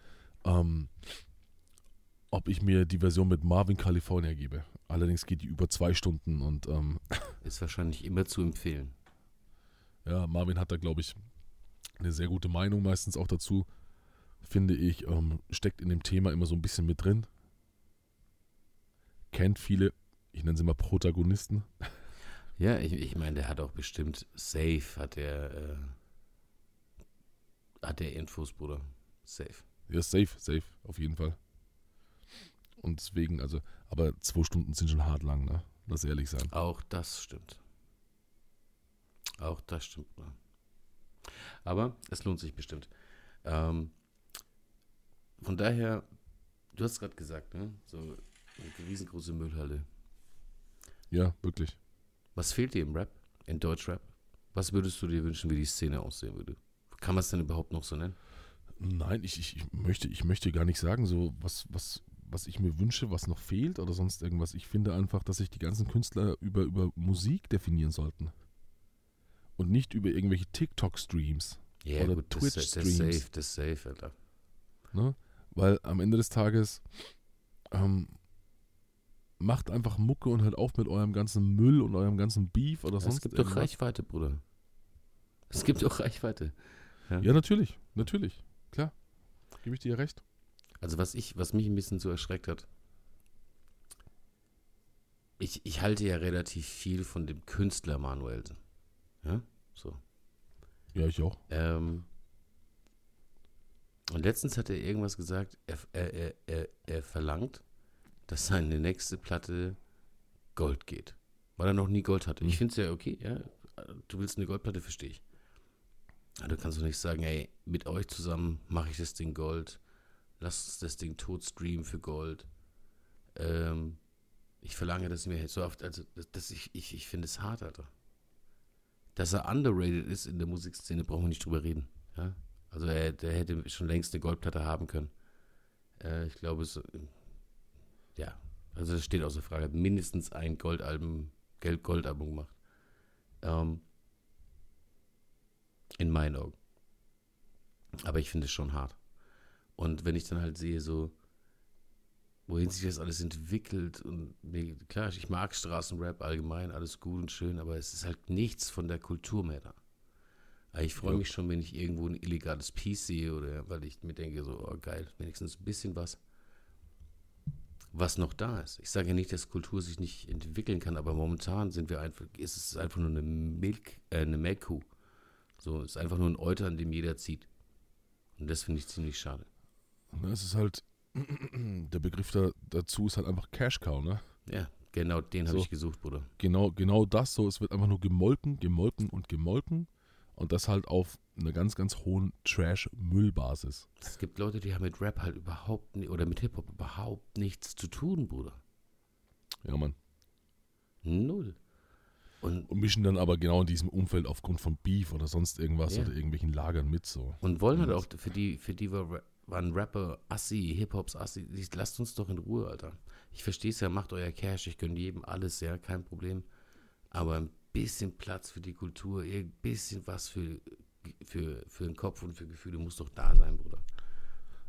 ähm, ob ich mir die Version mit Marvin California gebe. Allerdings geht die über zwei Stunden und ähm, Ist wahrscheinlich immer zu empfehlen. Ja, Marvin hat da, glaube ich, eine sehr gute Meinung meistens auch dazu. Finde ich, ähm, steckt in dem Thema immer so ein bisschen mit drin. Kennt viele, ich nenne sie mal Protagonisten. Ja, ich, ich meine, der hat auch bestimmt safe, hat der, äh, hat der Infos, Bruder. Safe. Ja, safe, safe, auf jeden Fall. Und deswegen, also, aber zwei Stunden sind schon hart lang, ne? Lass ehrlich sein. Auch das stimmt. Auch das stimmt. Bruder. Aber es lohnt sich bestimmt. Ähm, von daher, du hast gerade gesagt, ne? So eine riesengroße Müllhalle. Ja, wirklich. Was fehlt dir im Rap? In Deutschrap? Was würdest du dir wünschen, wie die Szene aussehen würde? Kann man es denn überhaupt noch so nennen? Nein, ich, ich, ich, möchte, ich möchte gar nicht sagen, so was, was, was ich mir wünsche, was noch fehlt oder sonst irgendwas. Ich finde einfach, dass sich die ganzen Künstler über, über Musik definieren sollten. Und nicht über irgendwelche TikTok-Streams. Ja, Oder gut, das, Twitch-Streams. safe, das safe, Alter. Ne? Weil am Ende des Tages ähm, macht einfach Mucke und hört auf mit eurem ganzen Müll und eurem ganzen Beef oder sonst Es gibt doch. Reichweite, Bruder. Es gibt doch Reichweite. Ja, natürlich, natürlich. Klar. Gebe ich dir recht. Also was ich, was mich ein bisschen so erschreckt hat, ich, ich halte ja relativ viel von dem Künstler Manuelsen. Ja, so. Ja, ich auch. Ähm, und letztens hat er irgendwas gesagt, er, er, er, er verlangt, dass seine nächste Platte Gold geht. Weil er noch nie Gold hatte. Ich Mhm. finde es ja okay, ja. Du willst eine Goldplatte, verstehe ich. Aber du kannst doch nicht sagen, ey, mit euch zusammen mache ich das Ding Gold. Lass uns das Ding tot streamen für Gold. Ähm, ich verlange, dass ihr mir so oft, also das, das ich, ich, ich finde es hart, Alter. Dass er underrated ist in der Musikszene, brauchen wir nicht drüber reden. Ja? Also er, der hätte schon längst eine Goldplatte haben können. Äh, ich glaube, es, ja, also das steht außer Frage. Mindestens ein Goldalbum, Geld Goldalbum gemacht. Ähm, in meinen Augen. Aber ich finde es schon hart. Und wenn ich dann halt sehe, so, wohin sich das alles entwickelt und nee, klar, ich mag Straßenrap allgemein, alles gut und schön, aber es ist halt nichts von der Kultur mehr da. Aber ich freue mich schon, wenn ich irgendwo ein illegales Piece sehe oder weil ich mir denke, so, oh geil, wenigstens ein bisschen was, was noch da ist. Ich sage ja nicht, dass Kultur sich nicht entwickeln kann, aber momentan sind wir einfach, ist es einfach nur eine Milch, äh, eine Melkkuh. So, es ist einfach nur ein Euter, an dem jeder zieht. Und das finde ich ziemlich schade. Es ist halt, der Begriff da, dazu ist halt einfach Cash Cow, ne? Ja, genau den habe So. ich gesucht, Bruder. Genau, genau das so. Es wird einfach nur gemolken, gemolken und gemolken. Und das halt auf einer ganz, ganz hohen Trash-Müllbasis. Es gibt Leute, die haben mit Rap halt überhaupt ni- oder mit Hip-Hop überhaupt nichts zu tun, Bruder. Ja, Mann. Null. Und, Und mischen dann aber genau in diesem Umfeld aufgrund von Beef oder sonst irgendwas Ja. oder irgendwelchen Lagern mit so. und wollen halt auch, für die, für die waren Rapper Assi, Hip-Hops Assi, lasst uns doch in Ruhe, Alter. Ich verstehe es ja, macht euer Cash, ich gönne jedem alles, ja, kein Problem. Aber bisschen Platz für die Kultur, ein bisschen was für, für, für den Kopf und für Gefühle muss doch da sein, Bruder.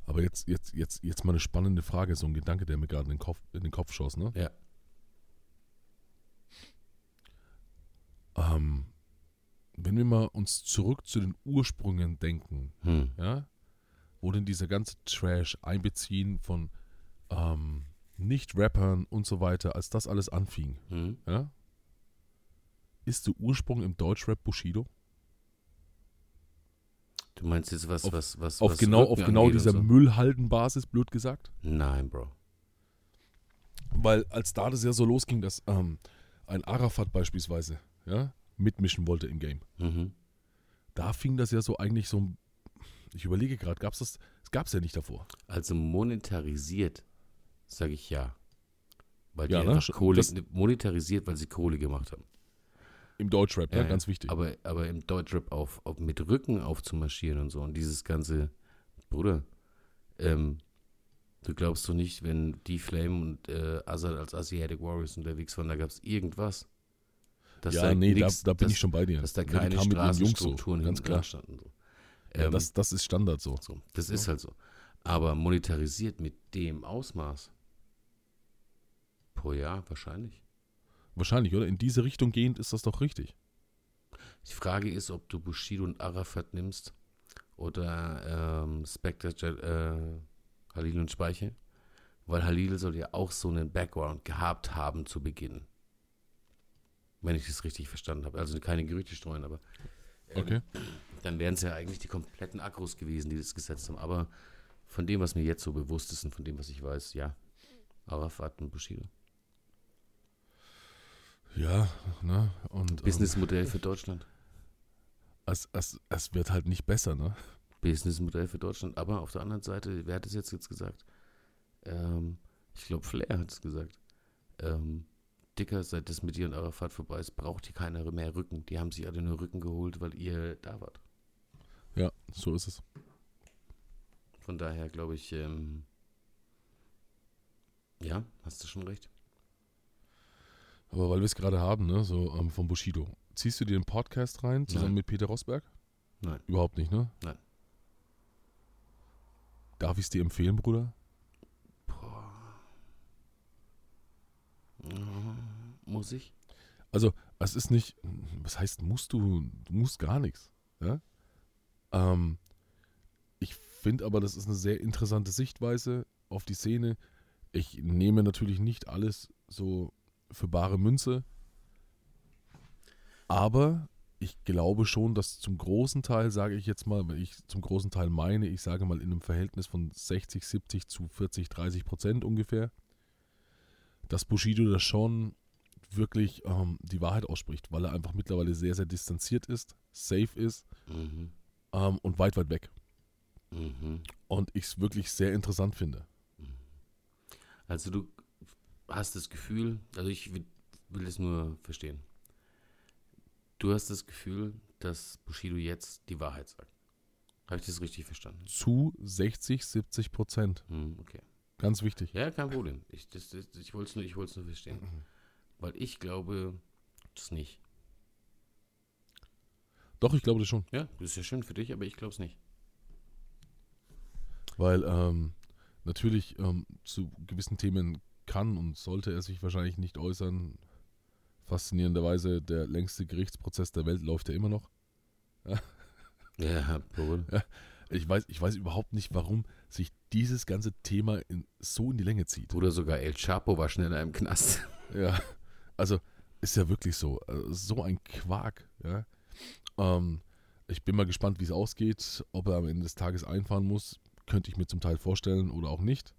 Aber jetzt, jetzt, jetzt, jetzt mal eine spannende Frage, so ein Gedanke, der mir gerade in den Kopf, in den Kopf schoss, ne? Ja. Ähm, wenn wir mal uns zurück zu den Ursprüngen denken, Hm. ja, wo denn dieser ganze Trash einbeziehen von ähm, Nicht-Rappern und so weiter, als das alles anfing, Hm. ja, ist der Ursprung im Deutschrap Bushido? Du meinst jetzt was, Auf- was, was, Auf was genau, Rücken auf genau dieser so? Müllhaldenbasis, blöd gesagt? Nein, Bro. Weil als da das ja so losging, dass ähm, ein Arafat beispielsweise ja, mitmischen wollte im Game, Mhm. da fing das ja so eigentlich so, ich überlege gerade, gab es das, das gab es ja nicht davor. Also monetarisiert, sage ich ja. Weil die Ja, ne? einfach Sch- Kohle, das- monetarisiert, weil sie Kohle gemacht haben. Im Deutschrap, Ja, ja, ja. ganz wichtig. Aber, aber im Deutschrap auf, auf, mit Rücken aufzumarschieren und so und dieses ganze, Bruder, ähm, du glaubst doch nicht, wenn die Flame und äh, Azad als Asiatic Warriors unterwegs waren, da gab es irgendwas. Dass ja, nee, nix- da, da bin dass, ich schon bei dir. Dass da Ja, keine ihren Jungs so, Straßenstrukturen ganz klar. standen. So. Ja, Ähm, das, das ist Standard so. so, das ist Ja. halt so. Aber monetarisiert mit dem Ausmaß. Pro Jahr wahrscheinlich. Wahrscheinlich, oder? In diese Richtung gehend ist das doch richtig. Die Frage ist, ob du Bushido und Arafat nimmst oder ähm, Spectre, äh, Halil und Speiche. Weil Halil soll ja auch so einen Background gehabt haben zu Beginn. Wenn ich das richtig verstanden habe. Also keine Gerüchte streuen, aber ähm, Okay. dann wären es ja eigentlich die kompletten Akros gewesen, die das gesetzt haben. Aber von dem, was mir jetzt so bewusst ist und von dem, was ich weiß, ja. Arafat und Bushido. Ja, ne? Und ähm, Businessmodell für Deutschland. es, es, es wird halt nicht besser, ne? Businessmodell für Deutschland. Aber auf der anderen Seite, wer hat es jetzt, jetzt gesagt? Ähm, ich glaube, Flair hat es gesagt. Ähm, Dicker, seit das mit ihr und Arafat vorbei ist, braucht hier keiner mehr Rücken. Die haben sich alle nur Rücken geholt, weil ihr da wart. Ja, so ist es. Von daher glaube ich, ähm, ja, hast du schon recht. Aber weil wir es gerade haben, ne? So ähm, von Bushido. Ziehst du dir den Podcast rein, zusammen Nein. mit Peter Rosberg? Nein. Überhaupt nicht, ne? Nein. Darf ich es dir empfehlen, Bruder? Boah. Mhm. Muss ich? Also, es ist nicht, was heißt musst du, du musst gar nichts. Ja? Ähm, ich finde aber, das ist eine sehr interessante Sichtweise auf die Szene. Ich nehme natürlich nicht alles so für bare Münze, aber ich glaube schon, dass zum großen Teil, sage ich jetzt mal, wenn ich zum großen Teil meine, ich sage mal in einem Verhältnis von 60, 70 zu 40, 30 Prozent ungefähr, dass Bushido das schon wirklich ähm, die Wahrheit ausspricht, weil er einfach mittlerweile sehr, sehr distanziert ist, safe ist Mhm. ähm, und weit, weit weg. Mhm. Und ich es wirklich sehr interessant finde. Also du hast das Gefühl, also ich will, will es nur verstehen. Du hast das Gefühl, dass Bushido jetzt die Wahrheit sagt. Habe ich das richtig verstanden? Zu 60, 70 Prozent. Hm, okay. Ganz wichtig. Ja, kein Problem. Ich, das, das, ich wollte es nur, ich nur verstehen. Weil ich glaube das nicht. Doch, ich glaube das schon. Ja, das ist ja schön für dich, aber ich glaube es nicht. Weil ähm, natürlich ähm, zu gewissen Themen kann und sollte er sich wahrscheinlich nicht äußern. Faszinierenderweise, der längste Gerichtsprozess der Welt läuft ja immer noch. Ja, Bruder. Ich weiß, ich weiß überhaupt nicht, warum sich dieses ganze Thema in, so in die Länge zieht. Bruder, sogar El Chapo war schneller im Knast. Ja, also ist ja wirklich so. Also, so ein Quark. Ja. Ähm, ich bin mal gespannt, wie es ausgeht. Ob er am Ende des Tages einfahren muss, könnte ich mir zum Teil vorstellen oder auch nicht.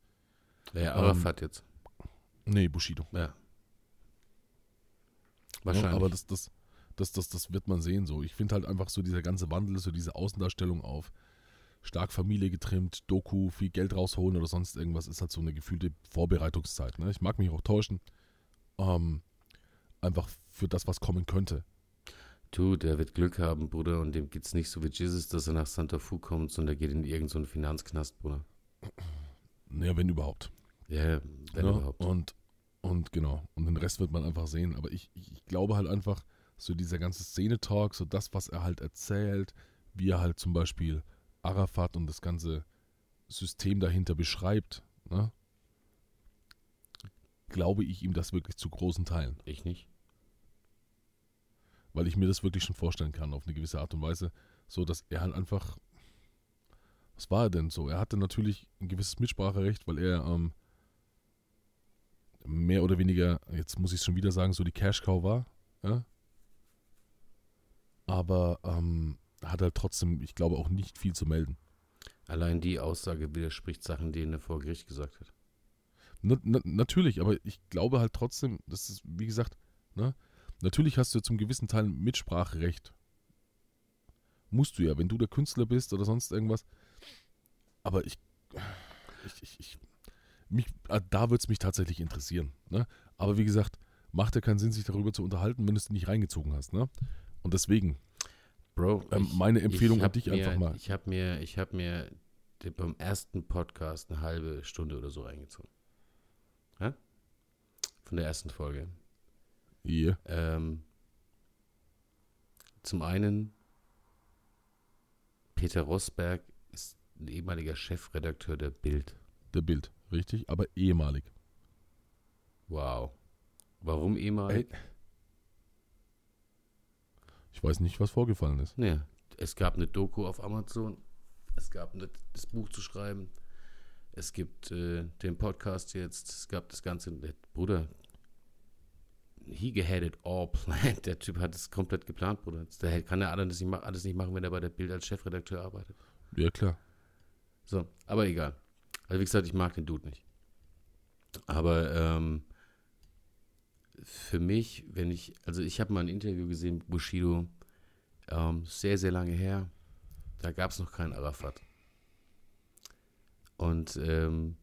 Ja, Arafat jetzt. Nee, Bushido. Ja. Ja, Wahrscheinlich. aber das, das, das, das, das wird man sehen. So. Ich finde halt einfach so dieser ganze Wandel, so diese Außendarstellung auf stark Familie getrimmt, Doku, viel Geld rausholen oder sonst irgendwas, ist halt so eine gefühlte Vorbereitungszeit. Ne? Ich mag mich auch täuschen. Ähm, einfach für das, was kommen könnte. Du, der wird Glück haben, Bruder, und dem geht's nicht so wie Jesus, dass er nach Santa Fu kommt, sondern der geht in irgendeinen so Finanzknast, Bruder. Naja, wenn überhaupt. Ja, wenn ne? überhaupt. Und, und genau. Und den Rest wird man einfach sehen. Aber ich, ich glaube halt einfach, so dieser ganze Szene-Talk, so das, was er halt erzählt, wie er halt zum Beispiel Arafat und das ganze System dahinter beschreibt, ne? glaube ich ihm das wirklich zu großen Teilen. Ich nicht. weil ich mir das wirklich schon vorstellen kann, auf eine gewisse Art und Weise, so dass er halt einfach, was war er denn so? Er hatte natürlich ein gewisses Mitspracherecht, weil er ähm, mehr oder weniger, jetzt muss ich es schon wieder sagen, so die Cash Cow war. Ja? Aber ähm, hat halt trotzdem, ich glaube, auch nicht viel zu melden. Allein die Aussage widerspricht Sachen, die er vor Gericht gesagt hat. Na, na, natürlich, aber ich glaube halt trotzdem, das ist, wie gesagt, ne, natürlich hast du zum gewissen Teil Mitspracherecht. Musst du ja, wenn du der Künstler bist oder sonst irgendwas. Aber ich, ich, ich, ich mich, äh, da würde es mich tatsächlich interessieren. Ne? Aber wie gesagt, macht ja keinen Sinn, sich darüber zu unterhalten, wenn du es nicht reingezogen hast. Ne? Und deswegen, Bro, ähm, ich- meine Empfehlung an hab dich mir, einfach mal. Ich habe mir, ich habe mir beim ersten Podcast eine halbe Stunde oder so reingezogen. Ja? Von der ersten Folge. Yeah. Ähm, zum einen, Peter Rosberg ist ein ehemaliger Chefredakteur der Bild. Der Bild, richtig, aber ehemalig. Wow. Warum ehemalig? Ich weiß nicht, was vorgefallen ist. Nee, es gab eine Doku auf Amazon. Es gab eine, das Buch zu schreiben. Es gibt äh, den Podcast jetzt. Es gab das Ganze. Der Bruder, he had it all planned. Der Typ hat es komplett geplant, Bruder. Der kann ja alles nicht, ma- alles nicht machen, wenn er bei der Bild als Chefredakteur arbeitet. Ja, klar. So, aber egal. Also wie gesagt, ich mag den Dude nicht. Aber ähm, für mich, wenn ich, also ich habe mal ein Interview gesehen mit Bushido, ähm, sehr, sehr lange her. Da gab es noch keinen Arafat. Und ähm,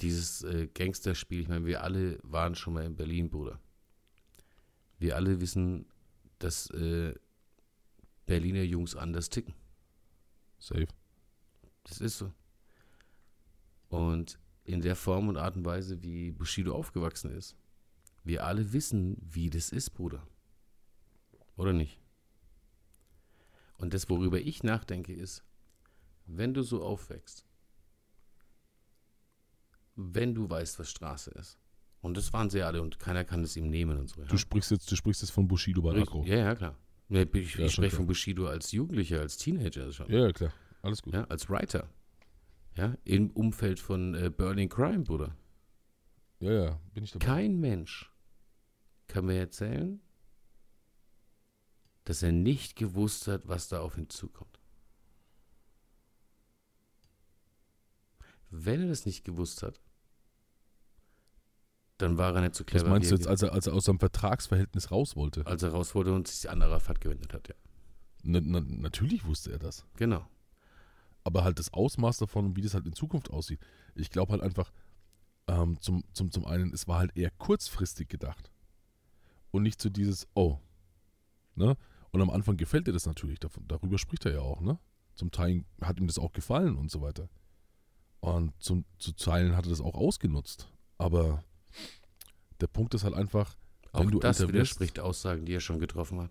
dieses äh, Gangsterspiel, ich meine, wir alle waren schon mal in Berlin, Bruder. Wir alle wissen, dass äh, Berliner Jungs anders ticken. Safe. Das ist so. Und in der Form und Art und Weise, wie Bushido aufgewachsen ist, wir alle wissen, wie das ist, Bruder. Oder nicht? Und das, worüber ich nachdenke, ist, wenn du so aufwächst, wenn du weißt, was Straße ist, und das waren sie alle und keiner kann es ihm nehmen und so. Ja? Du sprichst jetzt, du sprichst jetzt von Bushido Barako. ja, ja, klar. Ich, ich Ja, schon spreche klar. von Bushido als Jugendlicher, als Teenager schon. Ja, ja, klar. Alles gut. Ja, als Writer. Ja, im Umfeld von äh, Burning Crime, Bruder. Ja, ja, bin ich dabei. Kein Mensch kann mir erzählen, dass er nicht gewusst hat, was da auf ihn zukommt. Wenn er das nicht gewusst hat, dann war er nicht so Was clever, meinst wie du jetzt, als er, als er aus seinem Vertragsverhältnis raus wollte? als er raus wurde und sich an Arafat gewendet hat, ja. Na, na, natürlich wusste er das. Genau. Aber halt das Ausmaß davon und wie das halt in Zukunft aussieht. Ich glaube halt einfach, ähm, zum, zum, zum einen, es war halt eher kurzfristig gedacht. Und nicht so dieses, oh. Ne? Und am Anfang gefällt dir das natürlich, davon, darüber spricht er ja auch, ne? Zum Teil hat ihm das auch gefallen und so weiter. Und zum, zu Teilen hat er das auch ausgenutzt. Aber der Punkt ist halt einfach, Auch Wenn du das widerspricht Aussagen, die er schon getroffen hat.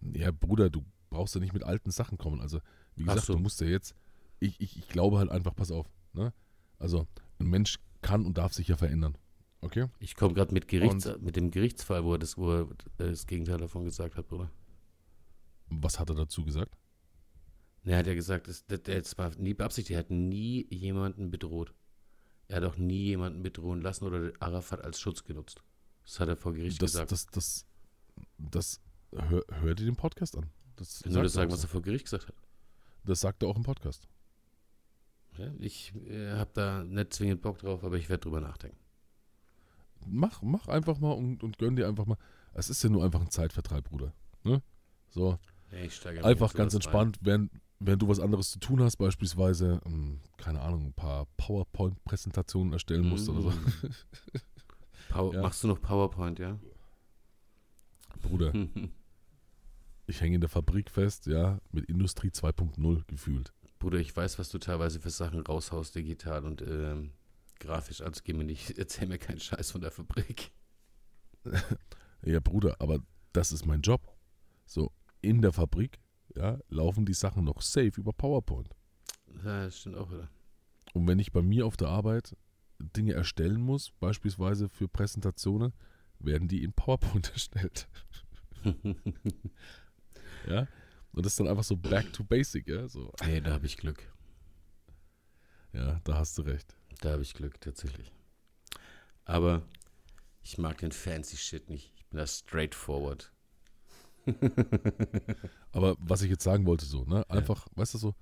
Ja, Bruder, du brauchst ja nicht mit alten Sachen kommen. Also, wie gesagt, so. du musst ja jetzt. Ich, ich, ich glaube halt einfach, pass auf. Ne? Also, ein Mensch kann und darf sich ja verändern. Okay? Ich komme gerade mit, Gerichts, mit dem Gerichtsfall, wo er, das, wo er das Gegenteil davon gesagt hat, Bruder. Was hat er dazu gesagt? Er hat ja gesagt, das, das, das war nie beabsichtigt. Er hat nie jemanden bedroht. Er hat auch nie jemanden bedrohen lassen oder Arafat als Schutz genutzt. Das hat er vor Gericht Das, gesagt. das, das, das, hör, hör dir den Podcast an. Das Nur sagt das sagen, was er vor Gericht gesagt hat. Das sagt er auch im Podcast. Ich äh, habe da nicht zwingend Bock drauf, aber ich werde drüber nachdenken. Mach, mach einfach mal und, und gönn dir einfach mal. Es ist ja nur einfach ein Zeitvertreib, Bruder. Ne? So, Nee, einfach in ganz entspannt, während, während du was anderes zu tun hast, beispielsweise, ähm, keine Ahnung, ein paar PowerPoint-Präsentationen erstellen musst oder so. Rein. Power, Ja. Machst du noch PowerPoint, ja? Bruder, ich hänge in der Fabrik fest, ja, mit Industrie 2.0 gefühlt. Bruder, ich weiß, was du teilweise für Sachen raushaust, digital und ähm, grafisch. Also geh mir nicht, erzähl mir keinen Scheiß von der Fabrik. Ja, Bruder, aber das ist mein Job. So, in der Fabrik, ja, laufen die Sachen noch safe über PowerPoint. Ja, das stimmt auch wieder. Und wenn ich bei mir auf der Arbeit Dinge erstellen muss, beispielsweise für Präsentationen, werden die in PowerPoint erstellt. Ja. Und das ist dann einfach so back to basic, ja. So, Hey, da habe ich Glück. ja, da hast du recht. Da habe ich Glück, tatsächlich. Aber ich mag den fancy Shit nicht. Ich bin da straightforward. Aber was ich jetzt sagen wollte, so, ne? Einfach, weißt du, so,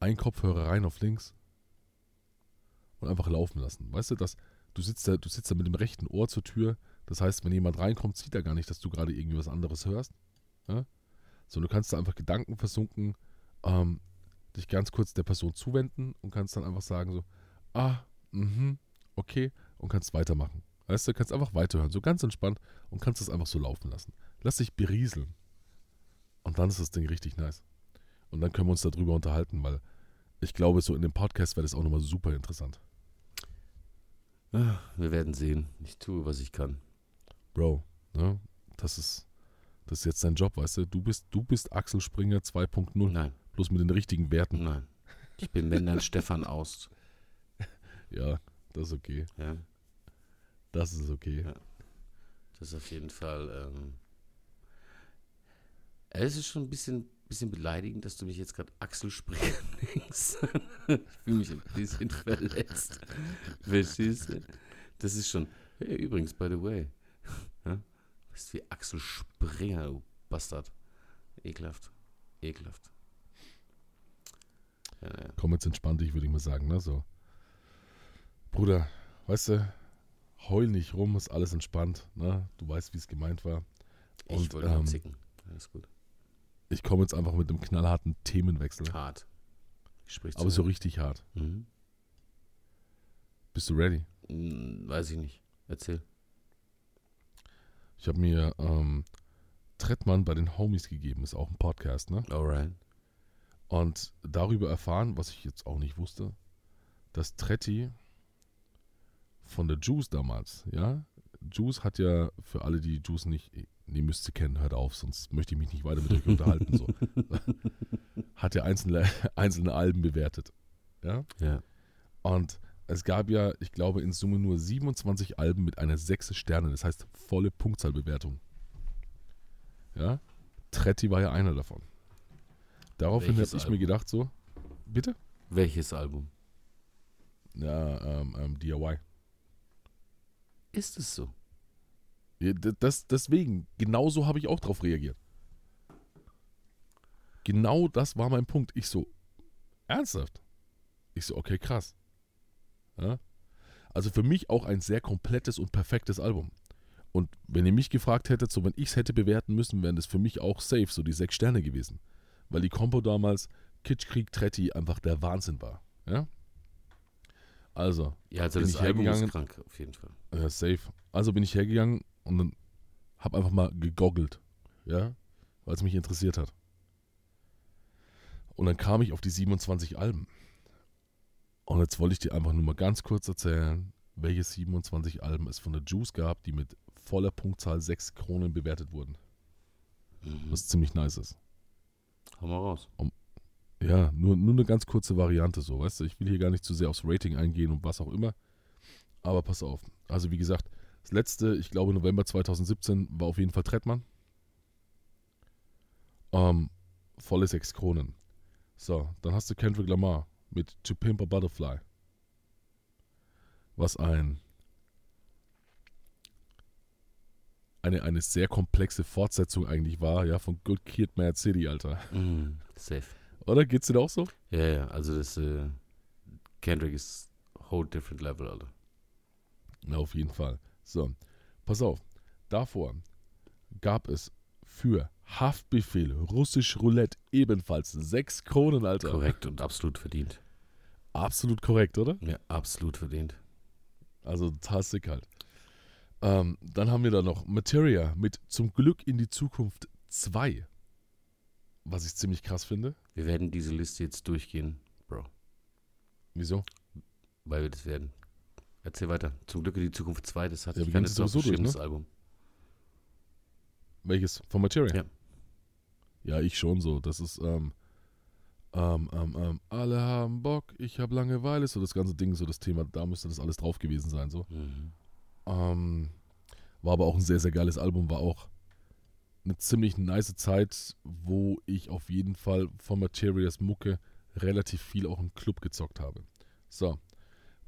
ein Kopfhörer rein auf links und einfach laufen lassen. Weißt du, dass du sitzt da, du sitzt da mit dem rechten Ohr zur Tür. Das heißt, wenn jemand reinkommt, sieht er gar nicht, dass du gerade irgendwie was anderes hörst. Ja? So, du kannst da einfach Gedanken versunken, ähm, dich ganz kurz der Person zuwenden und kannst dann einfach sagen so, ah, mhm, okay, und kannst weitermachen. Weißt du, kannst einfach weiterhören, so ganz entspannt und kannst das einfach so laufen lassen. Lass dich berieseln. Und dann ist das Ding richtig nice. Und dann können wir uns darüber unterhalten, weil ich glaube, so in dem Podcast wäre das auch nochmal super interessant. Ah, Wir werden sehen. Ich tue, was ich kann. Bro, ne? Das ist, das ist jetzt dein Job, weißt du? Du bist, du bist Axel Springer 2.0, Nein, bloß mit den richtigen Werten. nein. Ich bin, wenn dann Stefan Aust. Ja, das ist okay. Ja, Das ist okay. Ja. das ist auf jeden Fall. Ähm, es ist schon ein bisschen, bisschen beleidigend, dass du mich jetzt gerade Axel Springer nennst. ich fühle mich ein bisschen verletzt. Verstehst du? Das ist schon. Hey, übrigens, by the way. Bist wie Axel Springer, du Bastard. Ekelhaft. Ekelhaft. Ja, ja. Komm jetzt entspannt dich, würde ich mal sagen, ne? So. Bruder, weißt du, heul nicht rum, ist alles entspannt, ne? Du weißt, wie es gemeint war. Ich Und, wollte mal ähm, zicken. Alles gut. Ich komme jetzt einfach mit einem knallharten Themenwechsel. Hart. Ich sprich Aber so richtig hart. Mhm. Bist du ready? Hm, Weiß ich nicht. Erzähl. Ich habe mir ähm, Trettmann bei den Homies gegeben, ist auch ein Podcast, ne? Alright. Und darüber erfahren, was ich jetzt auch nicht wusste, dass Tretti von der Juice damals, ja, Juice hat ja für alle, die Juice nicht, die müsst ihr kennen, hört auf, sonst möchte ich mich nicht weiter mit euch unterhalten. So. Hat ja einzelne, einzelne Alben bewertet. Ja. Ja. Und es gab ja, ich glaube, in Summe nur 27 Alben mit einer 6 Sterne, das heißt volle Punktzahlbewertung. Ja. Tretti war ja einer davon. Daraufhin habe ich mir gedacht, so, bitte? Welches Album? Ja, ähm, ähm, DIY. Ist es so? Ja, Das, deswegen, genauso habe ich auch drauf reagiert. Genau das war mein Punkt. Ich so, ernsthaft? Ich so, okay, krass. Ja? Also für mich auch ein sehr komplettes und perfektes Album. Und wenn ihr mich gefragt hättet, so wenn ich es hätte bewerten müssen, wären das für mich auch safe, so die sechs Sterne gewesen. Weil die Kompo damals, Kitschkrieg Tretti, einfach der Wahnsinn war. Ja? Also, Ja, also Bin das ich Album ist hergegangen. krank, auf jeden Fall. ja, safe. Also bin ich hergegangen und dann habe einfach mal gegoggelt, ja, weil es mich interessiert hat. Und dann kam ich auf die 27 Alben. Und jetzt wollte ich dir einfach nur mal ganz kurz erzählen, welche 27 Alben es von der Juice gab, die mit voller Punktzahl 6 Kronen bewertet wurden. Mhm. Was ziemlich nice ist. Hau mal raus. Ja, nur, nur eine ganz kurze Variante so, weißt du. Ich will hier gar nicht zu sehr aufs Rating eingehen und was auch immer. Aber pass auf. Also wie gesagt, das letzte, ich glaube November 2017, war auf jeden Fall Trettmann. Ähm, volle 6 Kronen. So, dann hast du Kendrick Lamar mit To Pimp a Butterfly. Was ein eine, eine sehr komplexe Fortsetzung eigentlich war, ja, von Good Kid, Mad City, Alter. Mhm. Safe. Oder? Geht's dir auch so? Ja, ja, also das äh, Kendrick ist whole different level, Alter. Na, auf jeden Fall. So, pass auf. Davor gab es für Haftbefehl Russisch Roulette ebenfalls 6 Kronen, Alter. Korrekt und absolut verdient. Absolut korrekt, oder? Ja, absolut verdient. Also sick halt. Ähm, dann haben wir da noch Materia mit Zum Glück in die Zukunft 2. Was ich ziemlich krass finde. Wir werden diese Liste jetzt durchgehen, Bro, Wieso? weil wir das werden. Erzähl weiter. Zum Glück in die Zukunft 2, das hat Ja, ich auch sowieso durch, ne? Album. Welches? Von Materia? Ja. Ja, ich schon so. Das ist, ähm, ähm, ähm, ähm, alle haben Bock, ich habe Langeweile, so das ganze Ding, so das Thema, da müsste das alles drauf gewesen sein, so. Mhm. Ähm, war aber auch ein sehr, sehr geiles Album, war auch eine ziemlich nice Zeit, wo ich auf jeden Fall von Materials Mucke relativ viel auch im Club gezockt habe. So.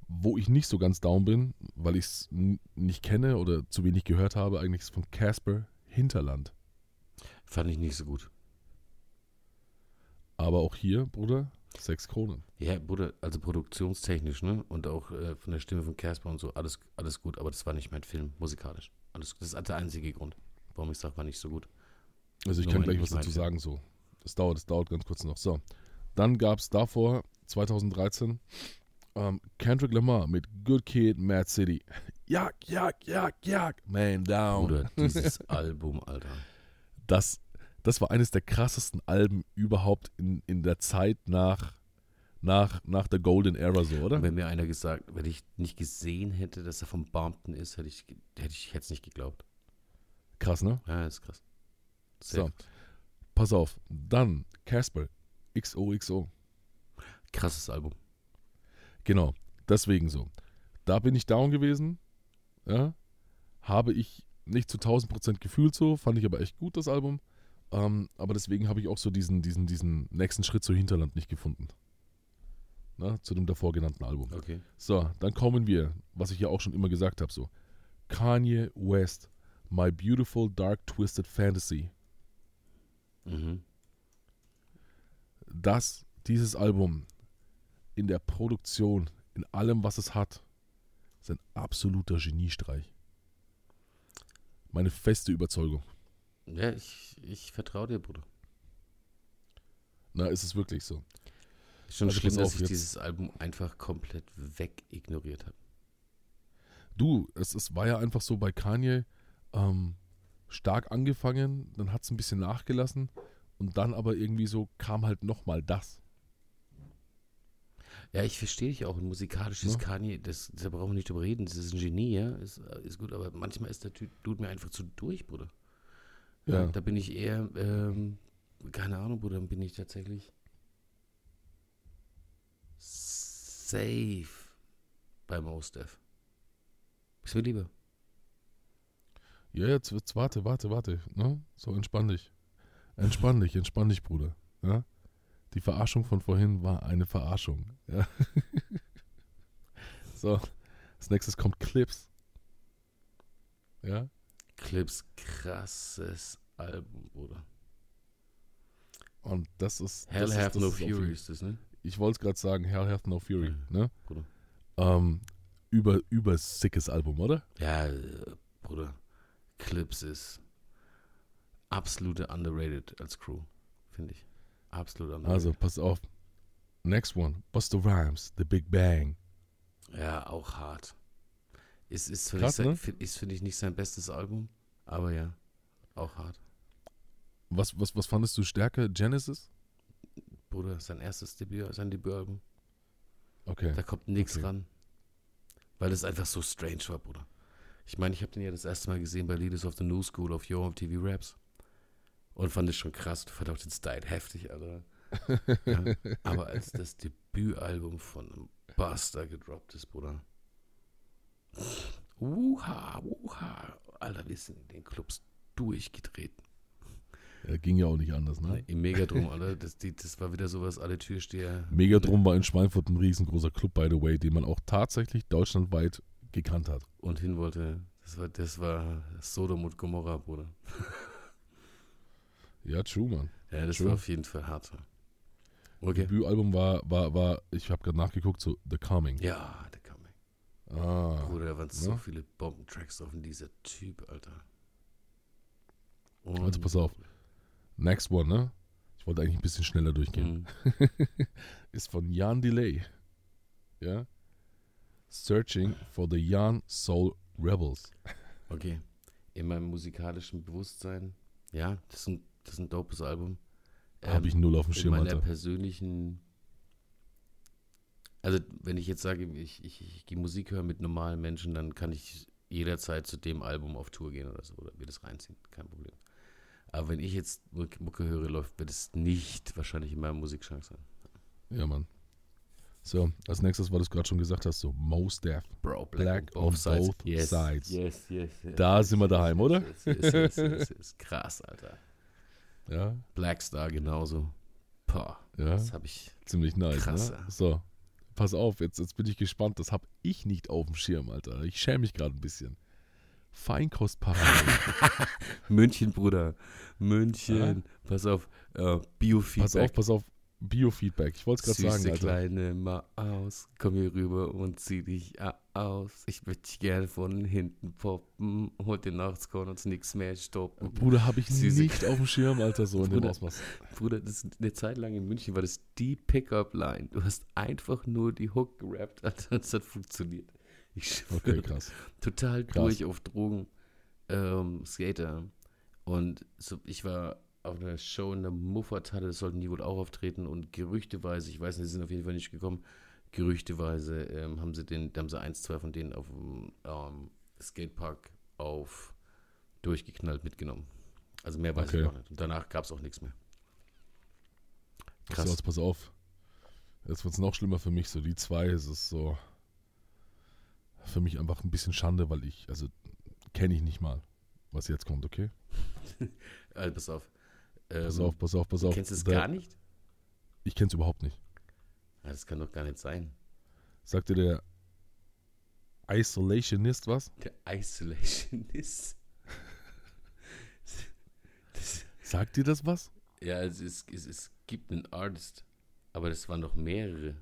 Wo ich nicht so ganz down bin, weil ich es nicht kenne oder zu wenig gehört habe, eigentlich ist von Casper Hinterland. Fand ich nicht so gut. Aber auch hier, Bruder, sechs Kronen. Ja, Bruder, also produktionstechnisch, ne? Und auch äh, von der Stimme von Casper und so, alles, alles gut, aber das war nicht mein Film, musikalisch. Alles, das ist der einzige Grund, warum ich sage, war nicht so gut. Also ich Nur kann gleich was dazu sagen, so. Das dauert, das dauert ganz kurz noch. So. Dann gab es davor, 2013, ähm, Kendrick Lamar mit Good Kid, Mad City. Jak, jak, jak, jak, man down. Bruder, dieses Album, Alter. Das, das war eines der krassesten Alben überhaupt in, in der Zeit nach, nach, nach der Golden Era, so, oder? Wenn mir einer gesagt, wenn ich nicht gesehen hätte, dass er vom Bompton ist, hätte ich, hätte ich jetzt nicht geglaubt. Krass, ne? Ja, ist krass. Sehr So. Pass auf. Dann Casper, XOXO. krasses Album. Genau, deswegen so. Da bin ich down gewesen. Ja, habe ich nicht zu 1000% gefühlt so, fand ich aber echt gut, das Album. Ähm, aber deswegen habe ich auch so diesen, diesen, diesen nächsten Schritt zu Hinterland nicht gefunden. Na, zu dem davor genannten Album. Okay. So, dann kommen wir, was ich ja auch schon immer gesagt habe, so. Kanye West, My Beautiful Dark Twisted Fantasy. Mhm. dass dieses Album in der Produktion, in allem, was es hat, ist ein absoluter Geniestreich. Meine feste Überzeugung. Ja, ich, ich vertraue dir, Bruder. Na, ist es wirklich so. Ist schon Also schlimm, dass ich jetzt. dieses Album einfach komplett wegignoriert habe. Du, es, es war ja einfach so bei Kanye ähm, stark angefangen, dann hat es ein bisschen nachgelassen und dann aber irgendwie so kam halt nochmal das. Ja, ich verstehe dich auch. Und musikalisch ist Ja. Kanye, das, da brauchen wir nicht drüber reden. Das ist ein Genie, ja. Ist, ist gut, aber manchmal ist der Typ, Dude mir einfach zu durch, Bruder. Ja. Da bin ich eher, ähm, keine Ahnung, Bruder, dann bin ich tatsächlich safe bei Most Def. Ist mir lieber. Ja, jetzt, jetzt warte, warte, warte. Ne? So, entspann dich. Entspann dich, entspann dich, Bruder. Ja? Die Verarschung von vorhin war eine Verarschung. Ja? so, als nächstes kommt Clips. Ja? Clips, krasses Album, Bruder. Und das ist. Hell das ist, Have das No ist Fury ist das, ne? Ich wollte es gerade sagen, Hell Hath No Fury. Ja, Ne? Bruder. Ähm, über, über sickes Album, oder? Ja, Bruder. Clips ist absolute underrated als Crew, finde ich. Absolut underrated. Also, pass auf. Next one. Busta Rhymes, The Big Bang. Ja, auch hart. Ist, ist, für Krass, ich, ne? find- ist finde ich, nicht sein bestes Album, aber ja, auch hart. Was, was, was fandest du stärker? Genesis? Bruder, sein erstes Debüt, sein Debütalbum. Okay. Da kommt nichts Okay. ran. Weil es einfach so strange war, Bruder. Ich meine, ich habe den ja das erste Mal gesehen bei Leaders of the New School auf Yo TV Raps. Und fand es schon krass. Du fand auch den Style heftig, Alter. ja, aber als das Debütalbum von einem Buster gedroppt ist, Bruder. Uha, uha. Alter, wir sind in den Clubs durchgedreht. Ja, ging ja auch nicht anders, ne? Im Megadrom, Alter. Das, die, das war wieder sowas, alle Türsteher. Megadrom war in Schweinfurt ein riesengroßer Club, by the way, den man auch tatsächlich deutschlandweit gekannt hat. Und hin wollte. Das war, das war Sodom und Gomorra, Bruder. Ja, true, man. Ja, das True. war auf jeden Fall hart. Okay. Debütalbum war, war, war, ich habe gerade nachgeguckt, so The Coming. Ja. Ah, Bruder, da waren so ne? viele Bombentracks drauf und dieser Typ, Alter. Also pass auf. next one, ne? Ich wollte eigentlich ein bisschen schneller durchgehen. Mhm. Ist von Jan Delay. Ja? Searching for the Jan Soul Rebels. Okay. In meinem musikalischen Bewusstsein, ja, das ist ein, das ist ein dopes Album. Habe ich null auf dem in Schirm, meiner Alter. persönlichen. Also, wenn ich jetzt sage, ich, ich, ich gehe Musik hören mit normalen Menschen, dann kann ich jederzeit zu dem Album auf Tour gehen oder so oder mir das reinziehen. Kein Problem. Aber wenn ich jetzt Muck- Mucke höre, läuft, wird es nicht wahrscheinlich in meinem Musikschrank sein. Ja, Mann. So, als nächstes, weil du es gerade schon gesagt hast, so Mos Def. Bro, Genau, Black on both sides. Yes, yes, yes. Da sind wir daheim, oder? Yes, yes, yes, yes, yes. Krass, Alter. Ja, Blackstar genauso. Pah, ja. das habe ich. Ziemlich nice, Krass, ne? So, pass auf, jetzt, jetzt bin ich gespannt. Das habe ich nicht auf dem Schirm, Alter. Ich schäme mich gerade ein bisschen. Feinkostparallel. München, Bruder. München. Pass auf. Äh, Biofeedback. pass auf, pass auf. Biofeedback. Ich wollte es gerade Süße sagen, Alter. kleine Maus, komm hier rüber und zieh dich aus. Ich würde dich gerne von hinten poppen. Hol dir nachts kann uns nichts mehr stoppen. Bruder, habe ich Süße- nicht auf dem Schirm, Alter, so in dem Bruder. Ausmaß. Bruder, das ist eine Zeit lang in München war das die Pickup-Line. Du hast einfach nur die Hook gerappt, Alter, das hat funktioniert. Ich schwöre, Okay, krass. total Krass. durch auf Drogen, ähm, Skater. Und so, ich war auf einer Show in der Muffathalle, das sollten die wohl auch auftreten und gerüchteweise, ich weiß nicht, sie sind auf jeden Fall nicht gekommen, gerüchteweise ähm, haben sie den, da haben sie eins, zwei von denen auf dem ähm, Skatepark auf durchgeknallt mitgenommen. Also mehr weiß Okay. ich auch nicht. Und danach gab es auch nichts mehr. So, jetzt pass auf. Jetzt wird es noch schlimmer für mich. So, die zwei, es ist so für mich einfach ein bisschen Schande, weil ich, also kenne ich nicht mal, was jetzt kommt, okay? Also, pass auf. Pass Ähm, auf, pass auf, pass du auf. kennst es Der- gar nicht? Ich kenne es überhaupt nicht. Ja, das kann doch gar nicht sein. Sagt dir der Isolationist was? Der Isolationist. das, Sagt dir das was? ja, es, ist, es, es gibt einen Artist, aber das waren doch mehrere,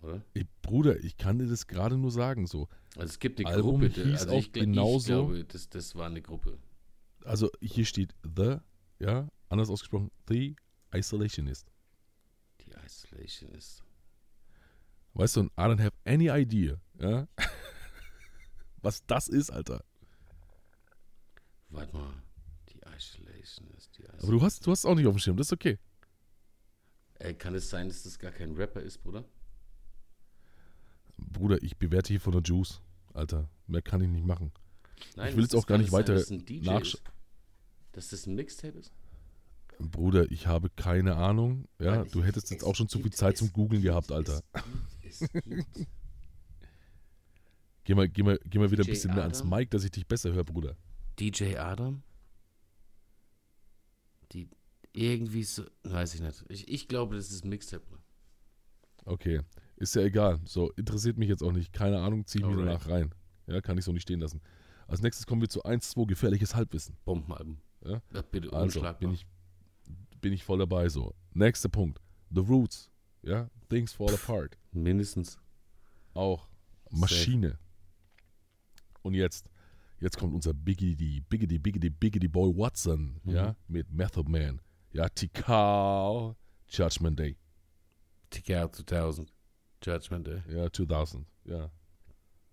oder? Ey, Bruder, ich kann dir das gerade nur sagen, so. Also es gibt eine Album Gruppe. hieß also auch ich, gl- ich genauso- glaube, das, das war eine Gruppe. Also hier steht The, ja, anders ausgesprochen, The Isolationist. Die Isolationist. Weißt du, I don't have any idea, ja, was das ist, Alter. Warte mal. Die Isolationist. Die Aber du hast, du hast es auch nicht auf dem Schirm, das ist okay. Ey, kann es sein, dass das gar kein Rapper ist, Bruder? Bruder, ich bewerte hier von der Juice, Alter. Mehr kann ich nicht machen. Nein, Ich will jetzt auch gar nicht weiter dass es ein DJ nachsch- ist. Dass das ein Mixtape ist? Bruder, ich habe keine Ahnung. Ja, du hättest jetzt auch schon zu viel Zeit zum Googlen gehabt, Alter. Geh mal, geh mal, geh mal wieder ein bisschen mehr ans? Mic, dass ich dich besser höre, Bruder. DJ Adam? Die irgendwie so, weiß ich nicht. Ich, ich glaube, das ist ein Mixtape. Okay, ist ja egal. So, interessiert mich jetzt auch nicht. Keine Ahnung, zieh ich mir danach rein. Ja, kann ich so nicht stehen lassen. Als nächstes kommen wir zu 1, 2, gefährliches Halbwissen. Bombenalbum. Ja? Bitte Also, bin ich, bin ich voll dabei so. Nächster Punkt. The Roots. Ja, Things Fall Apart. Mindestens. Auch Maschine. Und jetzt, jetzt kommt unser Biggity, Biggity, Biggity, Biggity Boy Watson, Mhm. ja, mit Method Man. Ja, Tikal, Judgment Day. TKR 2000. Judgment Day. Ja, 2000. Ja.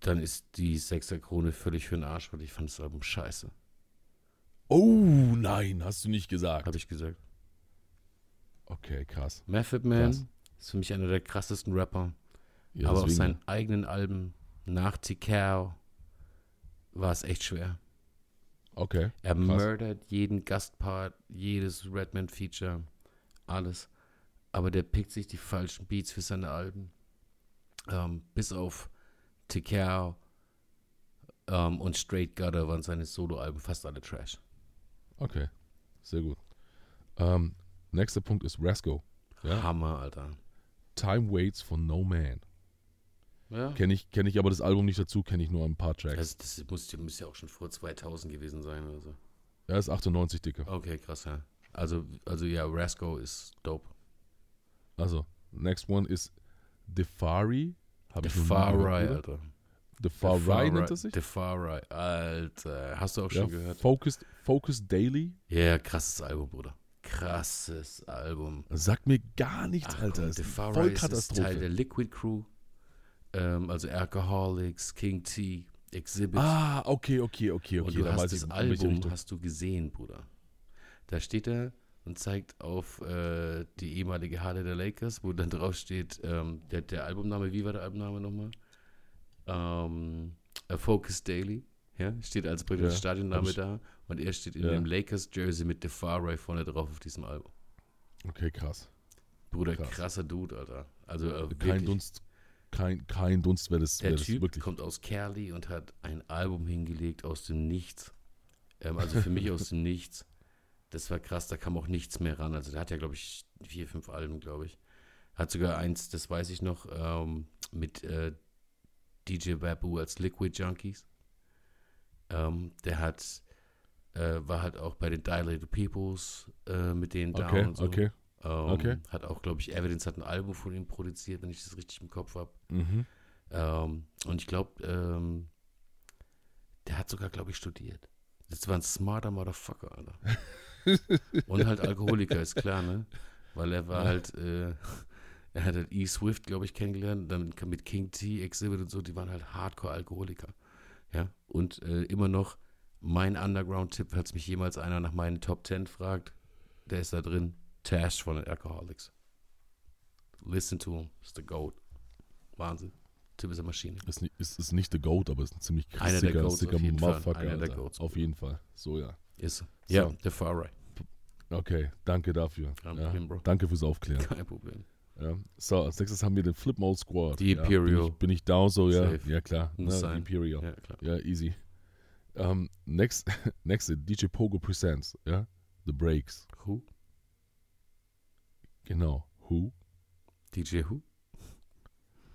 Dann ist die Sechser-Krone völlig für den Arsch, weil ich fand das Album scheiße. Oh, nein, hast du nicht gesagt. Habe ich gesagt. Okay, krass. Method Man Krass. ist für mich einer der krassesten Rapper. Ja, aber auf seinen eigenen Alben nach TKR war es echt schwer. Okay. Er Krass. murdert jeden Gastpart, jedes Redman-Feature, alles. Aber der pickt sich die falschen Beats für seine Alben. Ähm, bis auf TKR ähm, und Straight Gutter waren seine Soloalben fast alle Trash. Okay. Sehr gut. Ähm, nächster Punkt ist Rasco. Ja. Hammer, Alter. Time Waits for No Man. Ja. Kenne ich, kenn ich aber das Album nicht dazu, kenne ich nur ein paar Tracks. Das, das muss, muss ja auch schon vor 2000 gewesen sein oder so. Er ist 98, Dicke. Okay, krass, ja. Also, also ja, Rasco ist dope. Also, next one ist Defari. Ich Bruder. Alter. Defari nennt er sich? Right, Alter. Hast du auch Ja, schon gehört? Focused, Focused Daily. Ja, krasses Album, Bruder. Krasses Album. Sagt mir gar nichts, Ach, Alter. Ist voll ist Teil Katastrophe. der Liquid Crew. Ähm, also Alcoholics, King T, Exhibit. Ah, okay, okay, okay, und okay. du Da hast das Album hast du gesehen, Bruder. Da steht er und zeigt auf äh, die ehemalige Halle der Lakers, wo dann drauf steht, ähm, der, der Albumname, wie war der Albumname nochmal? Ähm, A Focus Daily, ja, steht als praktisch Ja, Stadionname da und er steht in Ja. dem Lakers Jersey mit The Far Right vorne drauf auf diesem Album. Okay, krass. Bruder, Krass. krasser Dude, Alter. Also äh, Kein wirklich, Dunst, kein, kein Dunst, wer das, Der das Typ wirklich. kommt aus Cali und hat ein Album hingelegt aus dem Nichts. Ähm, also für mich aus dem Nichts. Das war krass, da kam auch nichts mehr ran. Also der hat ja, glaube ich, vier, fünf Alben, glaube ich. Hat sogar eins, das weiß ich noch, ähm, mit äh, DJ Babu als Liquid Junkies. Ähm, der hat, äh, war halt auch bei den Dilated Peoples äh, mit denen down Okay, und so. okay. Ähm, okay. Hat auch, glaube ich, Evidence hat ein Album von ihm produziert, wenn ich das richtig im Kopf habe. Mhm. Ähm, und ich glaube, ähm, der hat sogar, glaube ich, studiert. Das war ein smarter Motherfucker, Alter. und halt Alkoholiker, ist klar, ne? Weil er war halt, äh, er hat halt E. Swift, glaube ich, kennengelernt, dann mit King T, Exhibit und so, die waren halt Hardcore-Alkoholiker. Ja, und äh, immer noch mein Underground-Tipp, falls mich jemals einer nach meinen Top 10 fragt, der ist da drin, Tash von den Alcoholics. Listen to him, ist the GOAT. Wahnsinn. Typ ist eine Maschine. Ist, nicht, ist, ist nicht der Goat, aber ist ein ziemlich der sicker, Goats sicker auf jeden Fall. Motherfucker. Einer der. Goats. Auf jeden Fall. So, ja. Ist so. So. Ja, der Far Right. Okay, danke dafür. Kein Ja. Problem, Bro. Danke fürs Aufklären. Kein Problem. Ja. So, als nächstes haben wir den Flip Mode Squad. Die ja, Imperial. Bin ich, bin ich down so, ja. Safe. Ja, klar. Ne, Muss die sein. Imperial. Ja, klar. Ja, easy. Um, next, next, DJ Pogo Presents, ja. The Breaks. Who? Genau. Who? DJ Who?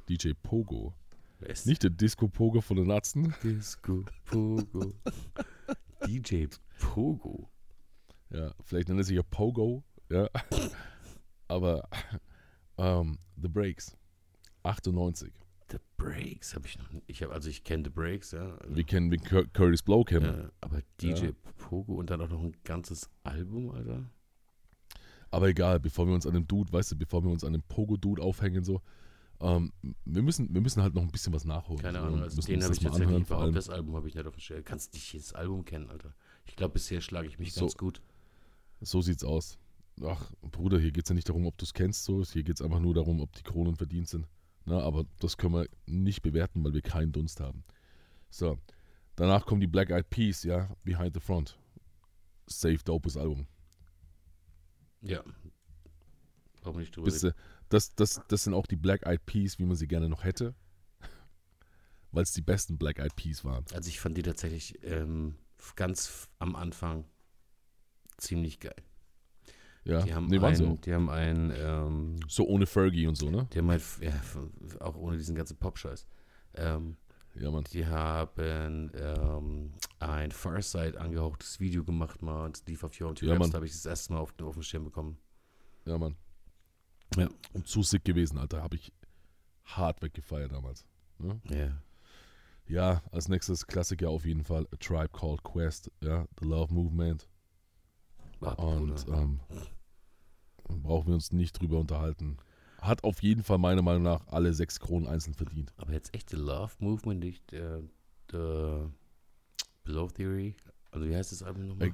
DJ Pogo. Ist Nicht der Disco Pogo von den Natzen. Disco Pogo. DJ Pogo. Ja, vielleicht nennt er sich ja Pogo, ja. Aber ähm, The Breaks. 98. The Breaks habe ich noch nicht. Ich habe also ich kenne The Breaks, ja. Also, Wir kennen Cur Curtis Blow kennen. ja aber DJ Ja. Pogo und dann auch noch ein ganzes Album, Alter. Aber egal, bevor wir uns an dem Dude, weißt du, bevor wir uns an dem Pogo-Dude aufhängen, so, ähm, wir, müssen, wir müssen halt noch ein bisschen was nachholen. Keine so, Ahnung, also den habe das ich tatsächlich anhören, vor allem. das Album habe ich nicht auf dem Schirm. Kannst nicht jedes Album kennen, Alter. Ich glaube, bisher schlage ich mich So. ganz gut. So sieht's aus. Ach, Bruder, hier geht's ja nicht darum, ob du es kennst, so. Hier geht's einfach nur darum, ob die Kronen verdient sind. Na, aber das können wir nicht bewerten, weil wir keinen Dunst haben. So. Danach kommen die Black Eyed Peas, ja, Behind the Front. Safe, dopes Album. Ja. Brauchen nicht drüber Bist das, das, das sind auch die Black Eyed Peas, wie man sie gerne noch hätte. Weil es die besten Black Eyed Peas waren. Also ich fand die tatsächlich ähm, ganz am Anfang ziemlich geil. Ja, Die haben nee, waren auch. die haben ein, ähm, So ohne Fergie und so, ne? die haben halt, ja, auch ohne diesen ganzen Pop-Scheiß. Ähm, Ja, Mann. die haben ähm, ein Farside angehauchtes Video gemacht mal und auf YouTube. Ja, Mann. da habe ich das erste Mal auf, auf den Schirm bekommen. Ja, Mann. Ja. Und zu sick gewesen, Alter. Habe ich hart weggefeiert damals. Ne? Ja. Ja, als nächstes Klassiker auf jeden Fall A Tribe Called Quest, ja, The Love Movement. Und Bruder. ähm, brauchen wir uns nicht drüber unterhalten. Hat auf jeden Fall meiner Meinung nach alle sechs Kronen einzeln verdient. Aber jetzt echt The Love Movement, nicht der, der Below Theory. Also wie heißt das Album nochmal? Ey,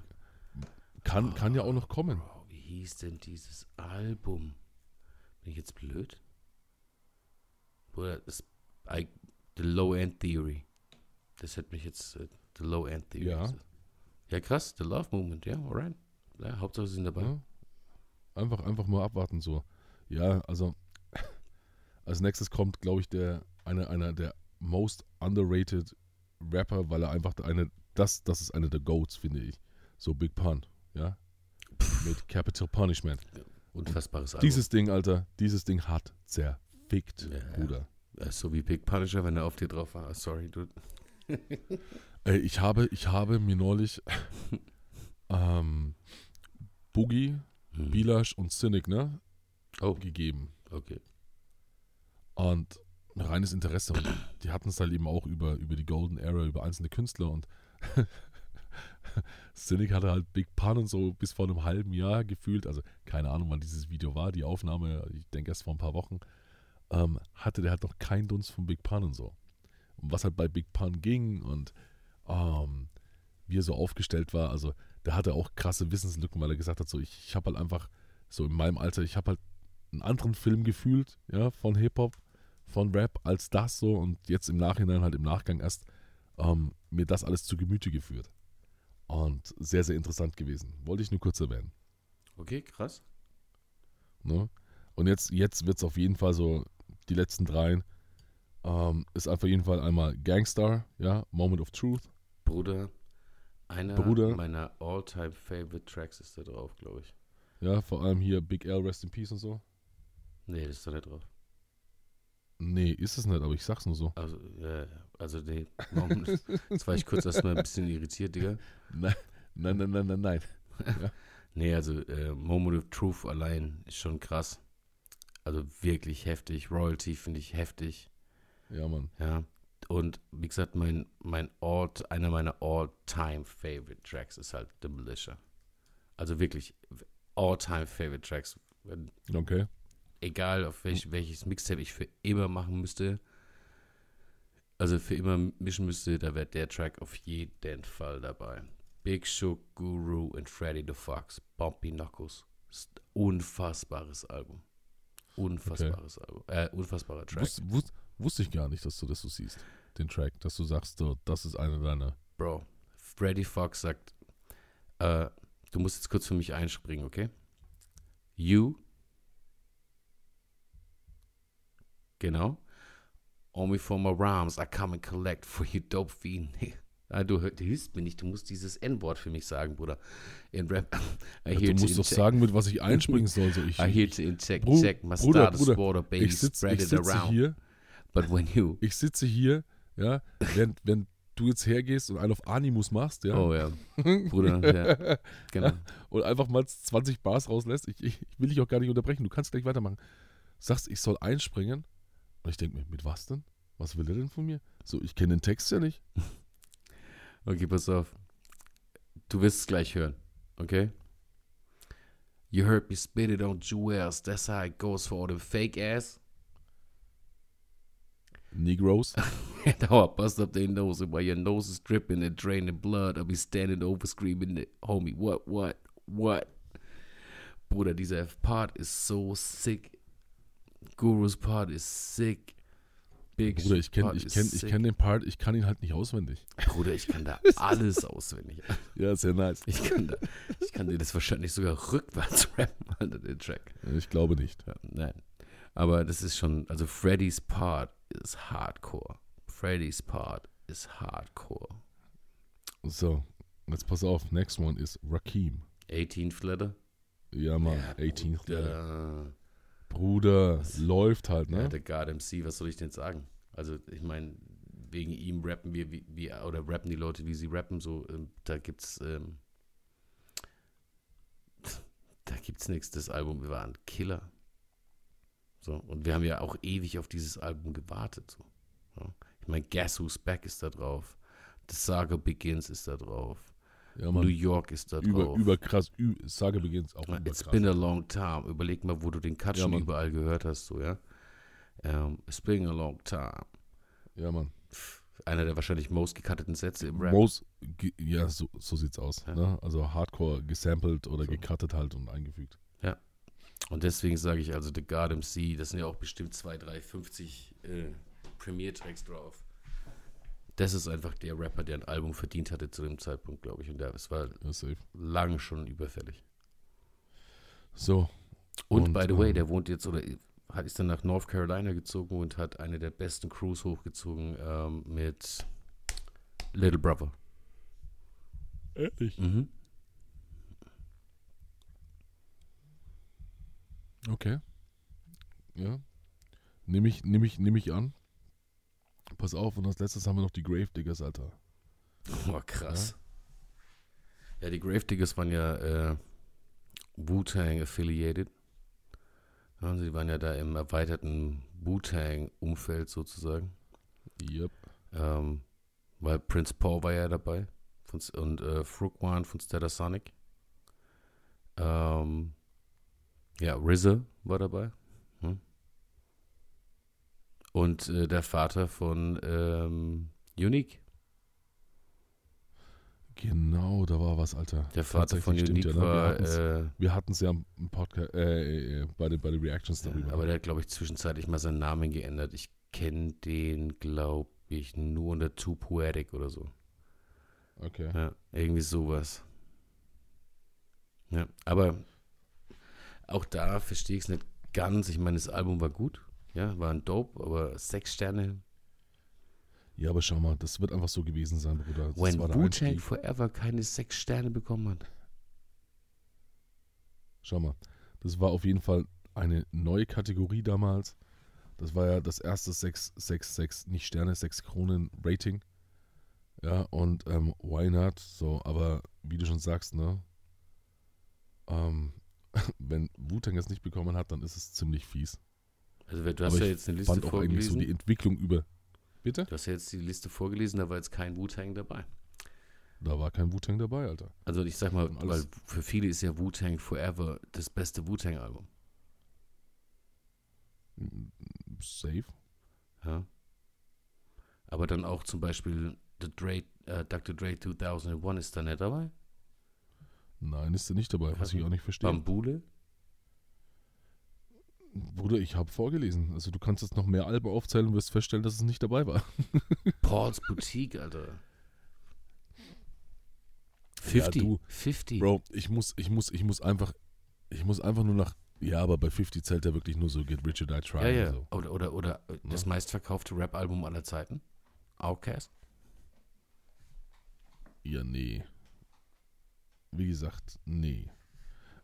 Kann, kann ja auch noch kommen. Bro, wie hieß denn dieses Album? Bin ich jetzt blöd? Bruder, das I, The Low End Theory. Das hat mich jetzt äh, The Low End Theory. Ja. Ja, krass, The Love Movement, ja, alright. Ja, Hauptsache sie sind dabei. Ja? Einfach, einfach mal abwarten so. Ja, also als nächstes kommt, glaube ich, der einer, einer der most underrated Rapper, weil er einfach eine, das, das ist einer der Goats, finde ich. So Big Pun, ja. Mit Capital Punishment. Unfassbares Album. Dieses Ding, Alter, dieses Ding hat zerfickt, Ja. Bruder. Äh, so wie Big Punisher, wenn er auf dir drauf war. Sorry, dude. Ey, ich habe, ich habe mir neulich ähm, Boogie, Hm. Bilash und Cynic, ne, Oh, gegeben. okay. Und reines Interesse. Und die hatten es halt eben auch über, über die Golden Era, über einzelne Künstler. Und Cynic hatte halt Big Pun und so bis vor einem halben Jahr gefühlt. Also keine Ahnung, wann dieses Video war. Die Aufnahme, ich denke erst vor ein paar Wochen. Ähm, hatte der halt noch keinen Dunst von Big Pun und so. Und was halt bei Big Pun ging und ähm, wie er so aufgestellt war, also der hatte auch krasse Wissenslücken, weil er gesagt hat, so ich, ich habe halt einfach so in meinem Alter, ich habe halt einen anderen Film gefühlt, ja, von Hip-Hop, von Rap als das so und jetzt im Nachhinein halt im Nachgang erst ähm, mir das alles zu Gemüte geführt. Und sehr, sehr interessant gewesen. Wollte ich nur kurz erwähnen. Okay, krass. Ne? Und jetzt, jetzt wird es auf jeden Fall so, die letzten dreien, Ähm, ist auf jeden Fall einmal Gangstar, ja, Moment of Truth. Bruder, einer Bruder. meiner all-time favorite Tracks ist da drauf, glaube ich. Ja, vor allem hier Big L, Rest in Peace und so. Nee, das ist da nicht drauf. Nee, ist es nicht, aber ich sag's nur so. Also, ja, ja. also nee, Moment, jetzt war ich kurz erstmal ein bisschen irritiert, Digga. Nein, nein, nein, nein, nein, nein. Nee, also äh, Moment of Truth allein ist schon krass. Also wirklich heftig. Royalty finde ich heftig. Ja, Mann. Ja. Und wie gesagt, mein, mein all, einer meiner all-time favorite Tracks ist halt The Militia. Also wirklich all-time favorite Tracks. Wenn, Okay. egal auf welch, welches Mixtape ich für immer machen müsste, also für immer mischen müsste, da wäre der Track auf jeden Fall dabei. Big Shook, Guru und Freddy the Fox, Bumpy Knuckles. Unfassbares Album. Unfassbares Album. Äh, unfassbarer Track. Wus, wus, wusste ich gar nicht, dass du das so siehst, den Track, dass du sagst, so, das ist einer deiner. Bro, Freddy Fox sagt, äh, du musst jetzt kurz für mich einspringen, okay? You. Genau. Only for my rhymes I come and collect for you dope fiend. Ah, du, du hilfst mir nicht, du musst dieses N-Wort für mich sagen, Bruder. In Rap. Ja, du musst doch sagen, mit was ich einspringen soll. So, ich, I hear to inject, Bru- check my Bruder, Bruder, water, baby, ich, sitz, spread ich it around. hier, But when you, ich sitze hier, ja, wenn, wenn du jetzt hergehst und einen auf Animus machst, ja, oh ja, Bruder, ja, genau. und einfach mal 20 Bars rauslässt, ich, ich, ich will dich auch gar nicht unterbrechen, du kannst gleich weitermachen. Sagst, ich soll einspringen und ich denke mir, mit was denn? Was will er denn von mir? So, ich kenne den Text ja nicht. Okay, pass auf. Du wirst es gleich hören, okay? You heard me spit it on Jewels, that's how it goes for all the fake ass. Negroes. Now I bust up their nose, and while your nose is dripping and draining blood, I'll be standing over screaming, homie, what, what, what? Bruder, dieser Part ist so sick. Gurus Part ist sick. Big Bruder, ich kenne ich kenn, ich kenn den Part, ich kann ihn halt nicht auswendig. Bruder, ich kann da alles auswendig. Ja, sehr nice. Ich kann, da, ich kann dir das wahrscheinlich sogar rückwärts rappen, Alter, den Track. Ich glaube nicht. Ja, nein. Aber das ist schon, also Freddys Part ist hardcore. Freddys Part ist hardcore. So, jetzt pass auf, next one ist Rakim. 18th Letter? Ja, Mann, 18th. Letter. Bruder. Bruder, läuft halt, Ja, ne? der God MC, was soll ich denn sagen? Also, ich meine, wegen ihm rappen wir, wie, wie, oder rappen die Leute, wie sie rappen, so, ähm, da gibt's, ähm, da gibt's nichts. Das Album war ein Killer. So, und wir haben ja auch ewig auf dieses Album gewartet. So. Ja. Ich meine, Guess Who's Back ist da drauf. The Saga Begins ist da drauf. Ja, New. York ist da Über, drauf. über krass, ü, Sage beginnt auch Ja, über It's been a long time. Überleg mal, wo du den Cut schon überall gehört hast, so, ja. Ähm, It's been a long time. Ja, Mann. Einer der wahrscheinlich most gecutteten Sätze im Rap. Most, ja, so, so sieht's aus. Ja. Ne? Also Hardcore gesampelt oder So. gecuttet halt und eingefügt. Und deswegen sage ich also The God MC, das sind ja auch bestimmt 2, 3, 50 äh, Premiere-Tracks drauf. Das ist einfach der Rapper, der ein Album verdient hatte zu dem Zeitpunkt, glaube ich. Und der, es war safe. lang schon überfällig. So, Und, Und, by the way, ähm, der wohnt jetzt oder hat ist dann nach North Carolina gezogen und hat eine der besten Crews hochgezogen ähm, mit Little Brother. ehrlich? Mhm. Okay. Ja. Nehme ich, nehm ich, nehm ich an. Pass auf, und als letztes haben wir noch die Gravediggers, Alter. Oh, krass. Ja, die Gravediggers waren ja äh, Wu-Tang affiliated. Ja, sie waren ja da im erweiterten Wu-Tang-Umfeld sozusagen. Yep. Ähm, weil Prince Paul war ja dabei von, und äh, Fruquan von Stetasonic. Ähm, ja, RZA war dabei. Hm? Und äh, der Vater von ähm, Unique. Genau, da war was, Alter. Der Vater von Unique ja, ne? war, Wir äh, Wir hatten es ja im Podcast, äh, äh, bei, den, bei den Reactions darüber. aber der hat, glaube ich, zwischenzeitlich mal seinen Namen geändert. Ich kenne den, glaube ich, nur unter Too Poetic oder so. okay. Ja, irgendwie sowas. Ja, aber auch da verstehe ich es nicht ganz. Ich meine, das Album war gut, ja, war ein Dope, aber sechs Sterne Ja, aber schau mal, das wird einfach so gewesen sein, Bruder. Das When Wu-Tang Einstieg. Forever keine sechs Sterne bekommen hat. Schau mal, das war auf jeden Fall eine neue Kategorie damals. Das war ja das erste 6, 6, 6, nicht Sterne, 6 Kronen Rating. Ja, und ähm, why not? So, aber wie du schon sagst, ne? Ähm, wenn Wu-Tang es nicht bekommen hat, dann ist es ziemlich fies. Also du hast aber ja jetzt eine Liste fand auch eigentlich so vorgelesen. die Entwicklung über. Bitte? du hast ja jetzt die Liste vorgelesen, da war jetzt kein Wu-Tang dabei. Da war kein Wu-Tang dabei, Alter. Also ich sag mal, weil für viele ist ja Wu-Tang Forever das beste Wu-Tang-Album. Safe. Ja. Aber dann auch zum Beispiel The Dre, äh, Dr. Dre 2001 ist da nicht dabei. Nein, ist er nicht dabei, was ich auch nicht verstehe. Bambule. Bruder, ich habe vorgelesen. Also du kannst jetzt noch mehr Alben aufzählen und wirst feststellen, dass es nicht dabei war. Paul's Boutique, Alter. Ja, 50. du, 50. Bro, ich muss, ich muss, ich muss einfach, ich muss einfach nur nach. Ja, aber bei 50 zählt er wirklich nur so Get Rich or Die Trying. ja, ja. So. Oder, oder, oder äh, das Ja. meistverkaufte Rap-Album aller Zeiten. Outcast. ja, nee. Wie gesagt, nee.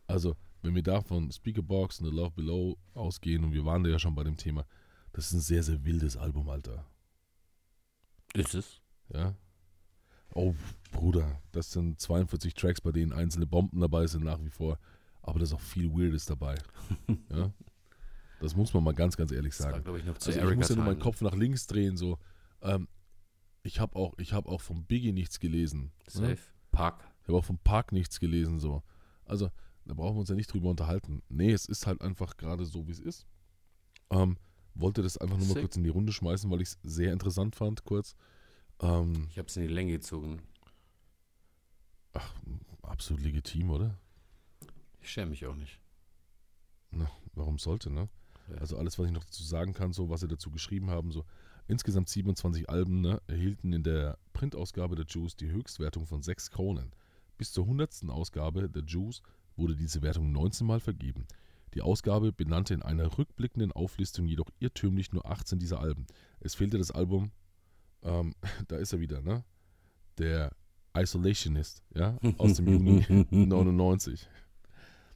Also, wenn wir davon Speakerbox und The Love Below ausgehen, und wir waren da ja schon bei dem Thema, das ist ein sehr, sehr wildes Album, Alter. Ist es? Ja. Oh, Bruder, das sind 42 Tracks, bei denen einzelne Bomben dabei sind nach wie vor. Aber da ist auch viel Weirdes dabei. ja. Das muss man mal ganz, ganz ehrlich Das war, sagen. ich, noch zu Also ich muss ja nur meinen. Kopf nach links drehen, so. Ähm, ich habe auch, ich habe auch vom Biggie nichts gelesen. Ne? Safe. Park. Ich habe auch vom Park nichts gelesen, so. Also, da brauchen wir uns ja nicht drüber unterhalten. Nee, es ist halt einfach gerade so, wie es ist. Ähm, wollte das einfach nur mal Sick. kurz in die Runde schmeißen, weil ich es sehr interessant fand, kurz. Ähm, Ich habe es in die Länge gezogen. ach, absolut legitim, oder? Ich schäme mich auch nicht. Na, warum sollte, ne? Ja. Also alles, was ich noch dazu sagen kann, so was sie dazu geschrieben haben, so insgesamt 27 Alben ne, erhielten in der Printausgabe der Juice die Höchstwertung von 6 Kronen. Bis zur 100. Ausgabe der Juice wurde diese Wertung 19 Mal vergeben. Die Ausgabe benannte in einer rückblickenden Auflistung jedoch irrtümlich nur 18 dieser Alben. Es fehlte das Album, ähm, da ist er wieder, ne? Der Isolationist, ja, aus dem Juni 99.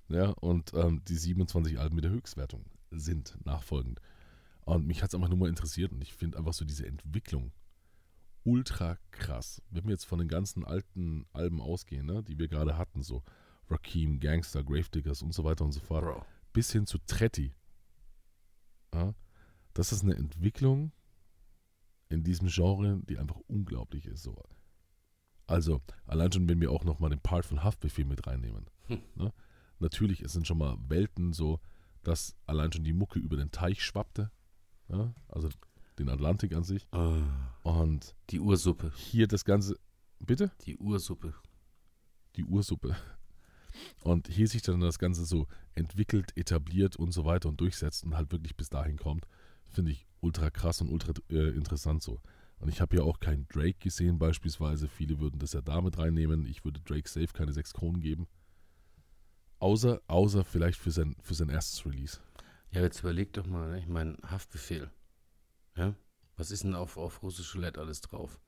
Ja, und ähm, die 27 Alben mit der Höchstwertung sind nachfolgend. Und mich hat es einfach nur mal interessiert und ich finde einfach so diese Entwicklung ultra krass. Wenn wir jetzt von den ganzen alten Alben ausgehen, ne, die wir gerade hatten, so Rakim, Gangster, Gravediggers und so weiter und so fort, Bro. bis hin zu Tretti. Ja, das ist eine Entwicklung in diesem Genre, die einfach unglaublich ist. So. Also, allein schon, wenn wir auch nochmal den Part von Haftbefehl mit reinnehmen. Hm. Ne? Natürlich, es sind schon mal Welten so, dass allein schon die Mucke über den Teich schwappte. Ja? Also den Atlantik an sich. Ah, Und die Ursuppe. hier das Ganze. Bitte? Die Ursuppe. die Ursuppe. Und hier sich dann das Ganze so entwickelt, etabliert und so weiter und durchsetzt und halt wirklich bis dahin kommt, finde ich ultra krass und ultra äh, interessant so. Und ich habe ja auch keinen Drake gesehen beispielsweise. Viele würden das ja damit reinnehmen. Ich würde Drake safe keine 6 Kronen geben. Außer, außer vielleicht für sein, für sein erstes Release. Ja, jetzt überleg doch mal, ne? ich meine, Haftbefehl. Ja? Was ist denn auf, auf russisch Roulette alles drauf?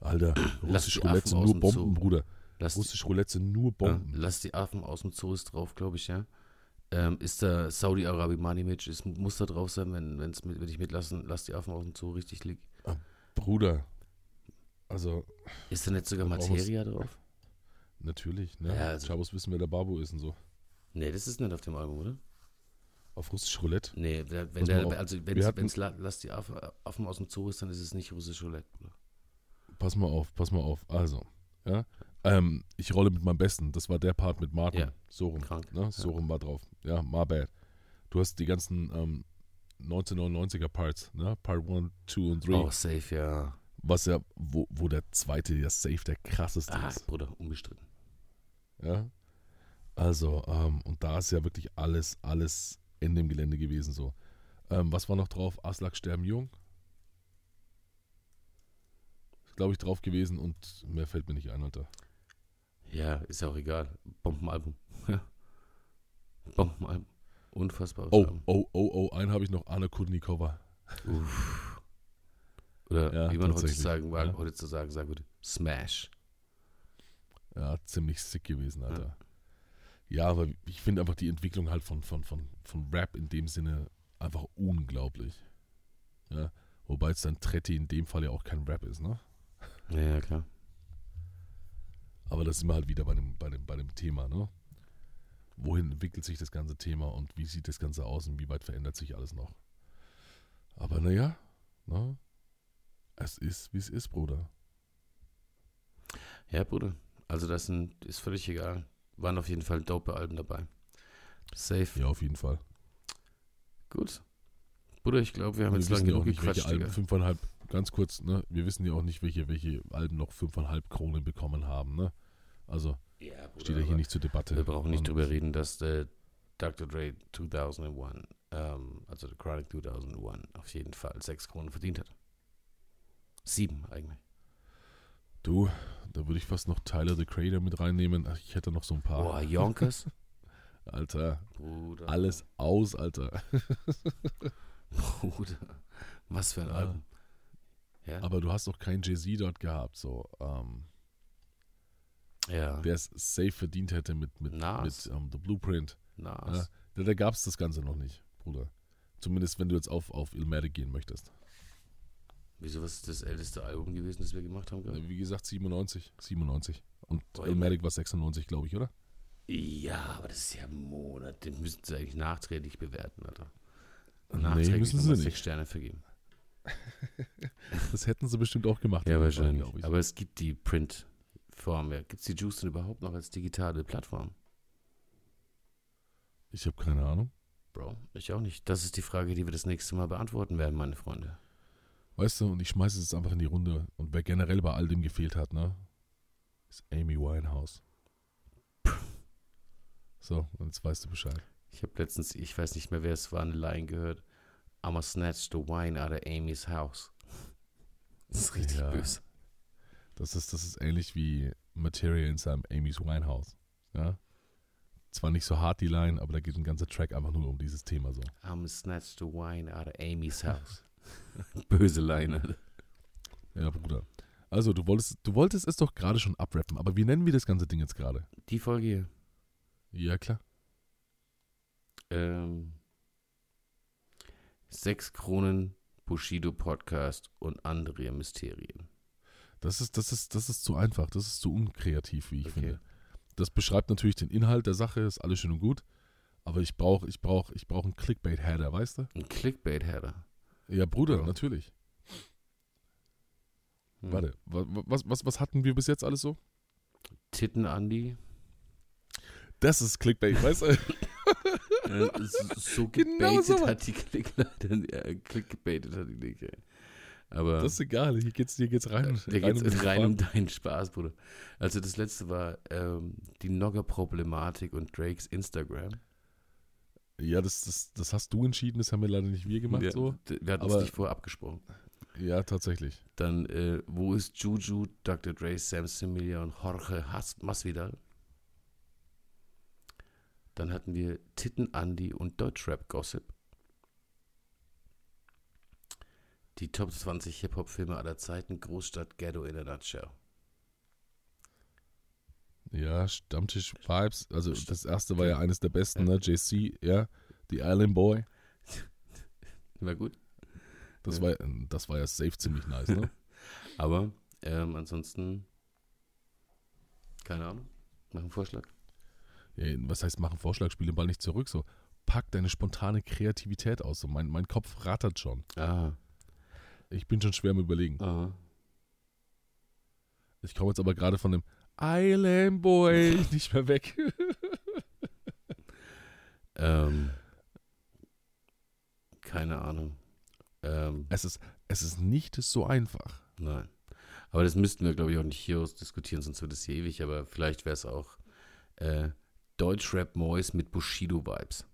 Alter, russisch Roulette sind nur Bomben. Bruder. Lass die, Russisch Roulette sind nur ja, Bomben. lass die Affen aus dem Zoo ist drauf, glaube ich, ja. Ähm, ist da Saudi-Arabi Money Match, ist, muss da drauf sein, wenn, wenn's mit, wenn ich mitlassen, lass die Affen aus dem Zoo richtig liegt. Bruder. Also, Ist da nicht sogar Materia drauf? natürlich, ne? Ja, also- Chabos wissen, wer der Babu ist und so. Nee, das ist nicht auf dem Album, oder? Auf Russisch Roulette. Nee, wenn mal der, auf. also wenn es Lass die Affen, Affen aus dem Zoo ist, dann ist es nicht russisch Roulette, Bruder. Pass mal auf, pass mal auf. Also, ja. Ähm, ich rolle mit meinem Besten. Das war der Part mit Martin. Ja. So rum. Krank. Ne? So rum war drauf. Ja, my bad. Du hast die ganzen ähm, 1999er Parts, ne? Part 1, 2 und 3. Oh, safe, ja. Was ja, wo, wo der zweite ja safe der krasseste Ah, ist. Bruder, unbestritten. Ja. Also, ähm, und da ist ja wirklich alles, alles Ende im Gelände gewesen so. Ähm, was war noch drauf? Aslak sterben jung. Ist, glaube ich, drauf gewesen und mehr fällt mir nicht ein, Alter. Ja, ist ja auch egal. Bombenalbum. Ja. Bombenalbum. Unfassbares Oh, Album. oh, oh, oh, einen habe ich noch, Anna Kurnikova. Uff. Oder Ja, wie man heutzutage, ja. heutzutage sagen würde, Smash. Ja, ziemlich sick gewesen, Alter. Ja, aber ich finde einfach die Entwicklung halt von, von, von, von Rap in dem Sinne einfach unglaublich. Ja, wobei es dann Tretti in dem Fall ja auch kein Rap ist, ne? Ja, ja, klar. Aber da sind wir halt wieder bei dem, bei dem, bei dem Thema, ne? Wohin entwickelt sich das ganze Thema und wie sieht das Ganze aus und wie weit verändert sich alles noch? Aber naja, ne? Es ist, wie es ist, Bruder. Ja, Bruder. Also das sind, ist völlig egal. Waren auf jeden Fall dope Alben dabei. Safe. Ja, auf jeden Fall. Gut. Bruder, ich glaube, wir haben Wir jetzt lange ja genug nicht, welche gequatscht, Alben, fünfeinhalb, ganz kurz, ne? Wir wissen ja auch nicht, welche, welche Alben noch fünfeinhalb Kronen bekommen haben, ne? Also Ja, Bruder, steht ja hier nicht zur Debatte. Wir brauchen nicht drüber reden, dass der Dr. Dre 2001, ähm, also der Chronic 2001, auf jeden Fall sechs Kronen verdient hat. Sieben eigentlich. Du, da würde ich fast noch Tyler the Creator mit reinnehmen. Ach, ich hätte noch so ein paar. Boah, Yonkers. Alter, Bruder. alles aus, Alter. Bruder. Was für ein Ja. Album. Ja, Aber du hast doch keinen Jay-Z dort gehabt, so, ähm, ja. der es safe verdient hätte mit, mit, Nas. mit ähm, The Blueprint. Nas. Ja, da da gab es das Ganze noch nicht, Bruder. Zumindest wenn du jetzt auf, auf Illmatic gehen möchtest. Wieso, was ist das älteste Album gewesen, das wir gemacht haben? gerade? Wie gesagt, 97. 97. Und Boah, Illmatic war 96, glaube ich, oder? Ja, aber das ist ja ein Monat. Den müssten sie eigentlich nachträglich bewerten, Alter. Nee, Nachträglich müssen sie nicht. sechs Sterne vergeben. Das hätten sie bestimmt auch gemacht. Ja, Fall, wahrscheinlich. ich. Aber es gibt die Print-Form. Ja. Gibt es die Juice denn überhaupt noch als digitale Plattform? Ich habe keine Ahnung. Bro, ich auch nicht. Das ist die Frage, die wir das nächste Mal beantworten werden, meine Freunde. Weißt du, und ich schmeiße es jetzt einfach in die Runde. Und wer generell bei all dem gefehlt hat, ne? Ist Amy Winehouse. So, und jetzt weißt du Bescheid. Ich habe letztens, ich weiß nicht mehr, wer es war, eine Line gehört. I'ma snatch the wine out of Amy's house. Das ist richtig Ja. böse. Das ist, das ist ähnlich wie Material in seinem Amy's Winehouse. Ja? Zwar nicht so hart die Line, aber da geht ein ganzer Track einfach nur um dieses Thema so. I'ma snatch the wine out of Amy's house. böse. Alter. Ja, Bruder. Also, du wolltest, du wolltest es doch gerade schon abrappen, aber wie nennen wir das ganze Ding jetzt gerade? Die Folge hier. Ja, klar. Ähm, sechs Kronen Bushido Podcast und andere Mysterien. Das ist, das ist, das ist zu einfach, das ist zu unkreativ, wie ich Okay. finde. Das beschreibt natürlich den Inhalt der Sache, ist alles schön und gut. Aber ich brauche ich brauch, ich brauch einen Clickbait-Header, weißt du? Ein Clickbait-Header. Ja, Bruder, Ja. natürlich. Hm. Warte, wa- wa- was, was, was hatten wir bis jetzt alles so? Titten Andi. Das ist Clickbait, weißt du? So- Genau gebaitet so hat die Clickbait, äh, Clickbaitet hat die ey. Aber Das ist egal, hier geht's, hier geht's rein. da geht um es den rein um deinen Spaß, Bruder. Also das letzte war ähm, die Nogger-Problematik und Drakes Instagram. Ja, das, das, das hast du entschieden, das haben wir leider nicht wir gemacht wir, so. wir hatten es nicht vorher abgesprochen. Ja, tatsächlich. Dann, äh, wo ist Juju, Dr. Dre, Sam Similia und Jorge Has Masvidal? Dann hatten wir Titten Andy und Deutschrap Gossip. Die Top 20 Hip-Hop-Filme aller Zeiten, Großstadt Ghetto in a Nutshell. Ja, Stammtisch Vibes. Also das erste war ja eines der besten, ne? JC, ja. The Island Boy. War gut. Das, Ja. war, das war ja safe ziemlich nice, ne? Aber ähm, ansonsten, keine Ahnung, mach einen Vorschlag. ja, was heißt machen Vorschlag, spiel den Ball nicht zurück. So, pack deine spontane Kreativität aus. So, mein, mein Kopf rattert schon. Ah, Ich bin schon schwer am überlegen. aha. Ich komme jetzt aber gerade von dem Island Boy nicht mehr weg. Ähm, keine Ahnung. Ähm, Es ist, es ist nicht so einfach. Nein. Aber das müssten wir, glaube ich, auch nicht hier diskutieren, sonst wird es hier ewig. Aber vielleicht wäre es auch äh, Deutschrap Mois mit Bushido-Vibes.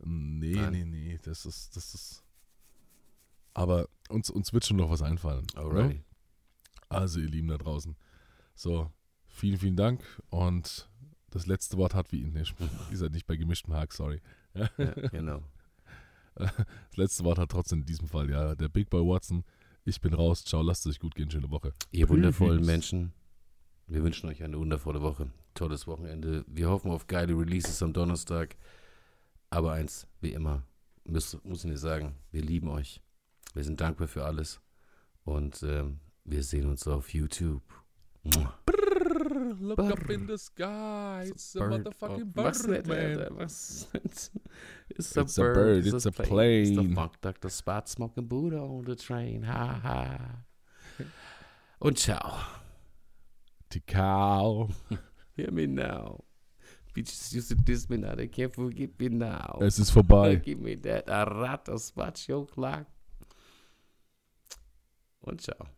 Nee, Nein. nee, nee. Das ist, das ist. Aber uns, uns wird schon noch was einfallen. Ne? Alrighty. Also, ihr Lieben da draußen. So, vielen, vielen Dank. Und das letzte Wort hat wie. Nee, ihr seid nicht bei gemischtem Hack, sorry. Ja, genau. Das letzte Wort hat trotzdem in diesem Fall, ja, der Big Boy Watson. Ich bin raus. Ciao, lasst es euch gut gehen. Schöne Woche. Ihr wundervollen. Menschen, wir wünschen euch eine wundervolle Woche. Tolles Wochenende. Wir hoffen auf geile Releases am Donnerstag. Aber eins, wie immer, muss, muss ich dir sagen, wir lieben euch. Wir sind dankbar für alles. Und ähm, wir sehen uns auf YouTube. Mua. Look up in the sky. It's a Bird. motherfucking oh, was bird, Alter, man. was? It's It's a bird, it's a It's the fuck Dr. Spot smoking Buddha on the train. Ha ha. Und ciao. Die cow. Hear me now. Bitches used to diss me now. They can't forgive me now. Es ist vorbei. Give me that. A rat, a spot, your clock. Und ciao.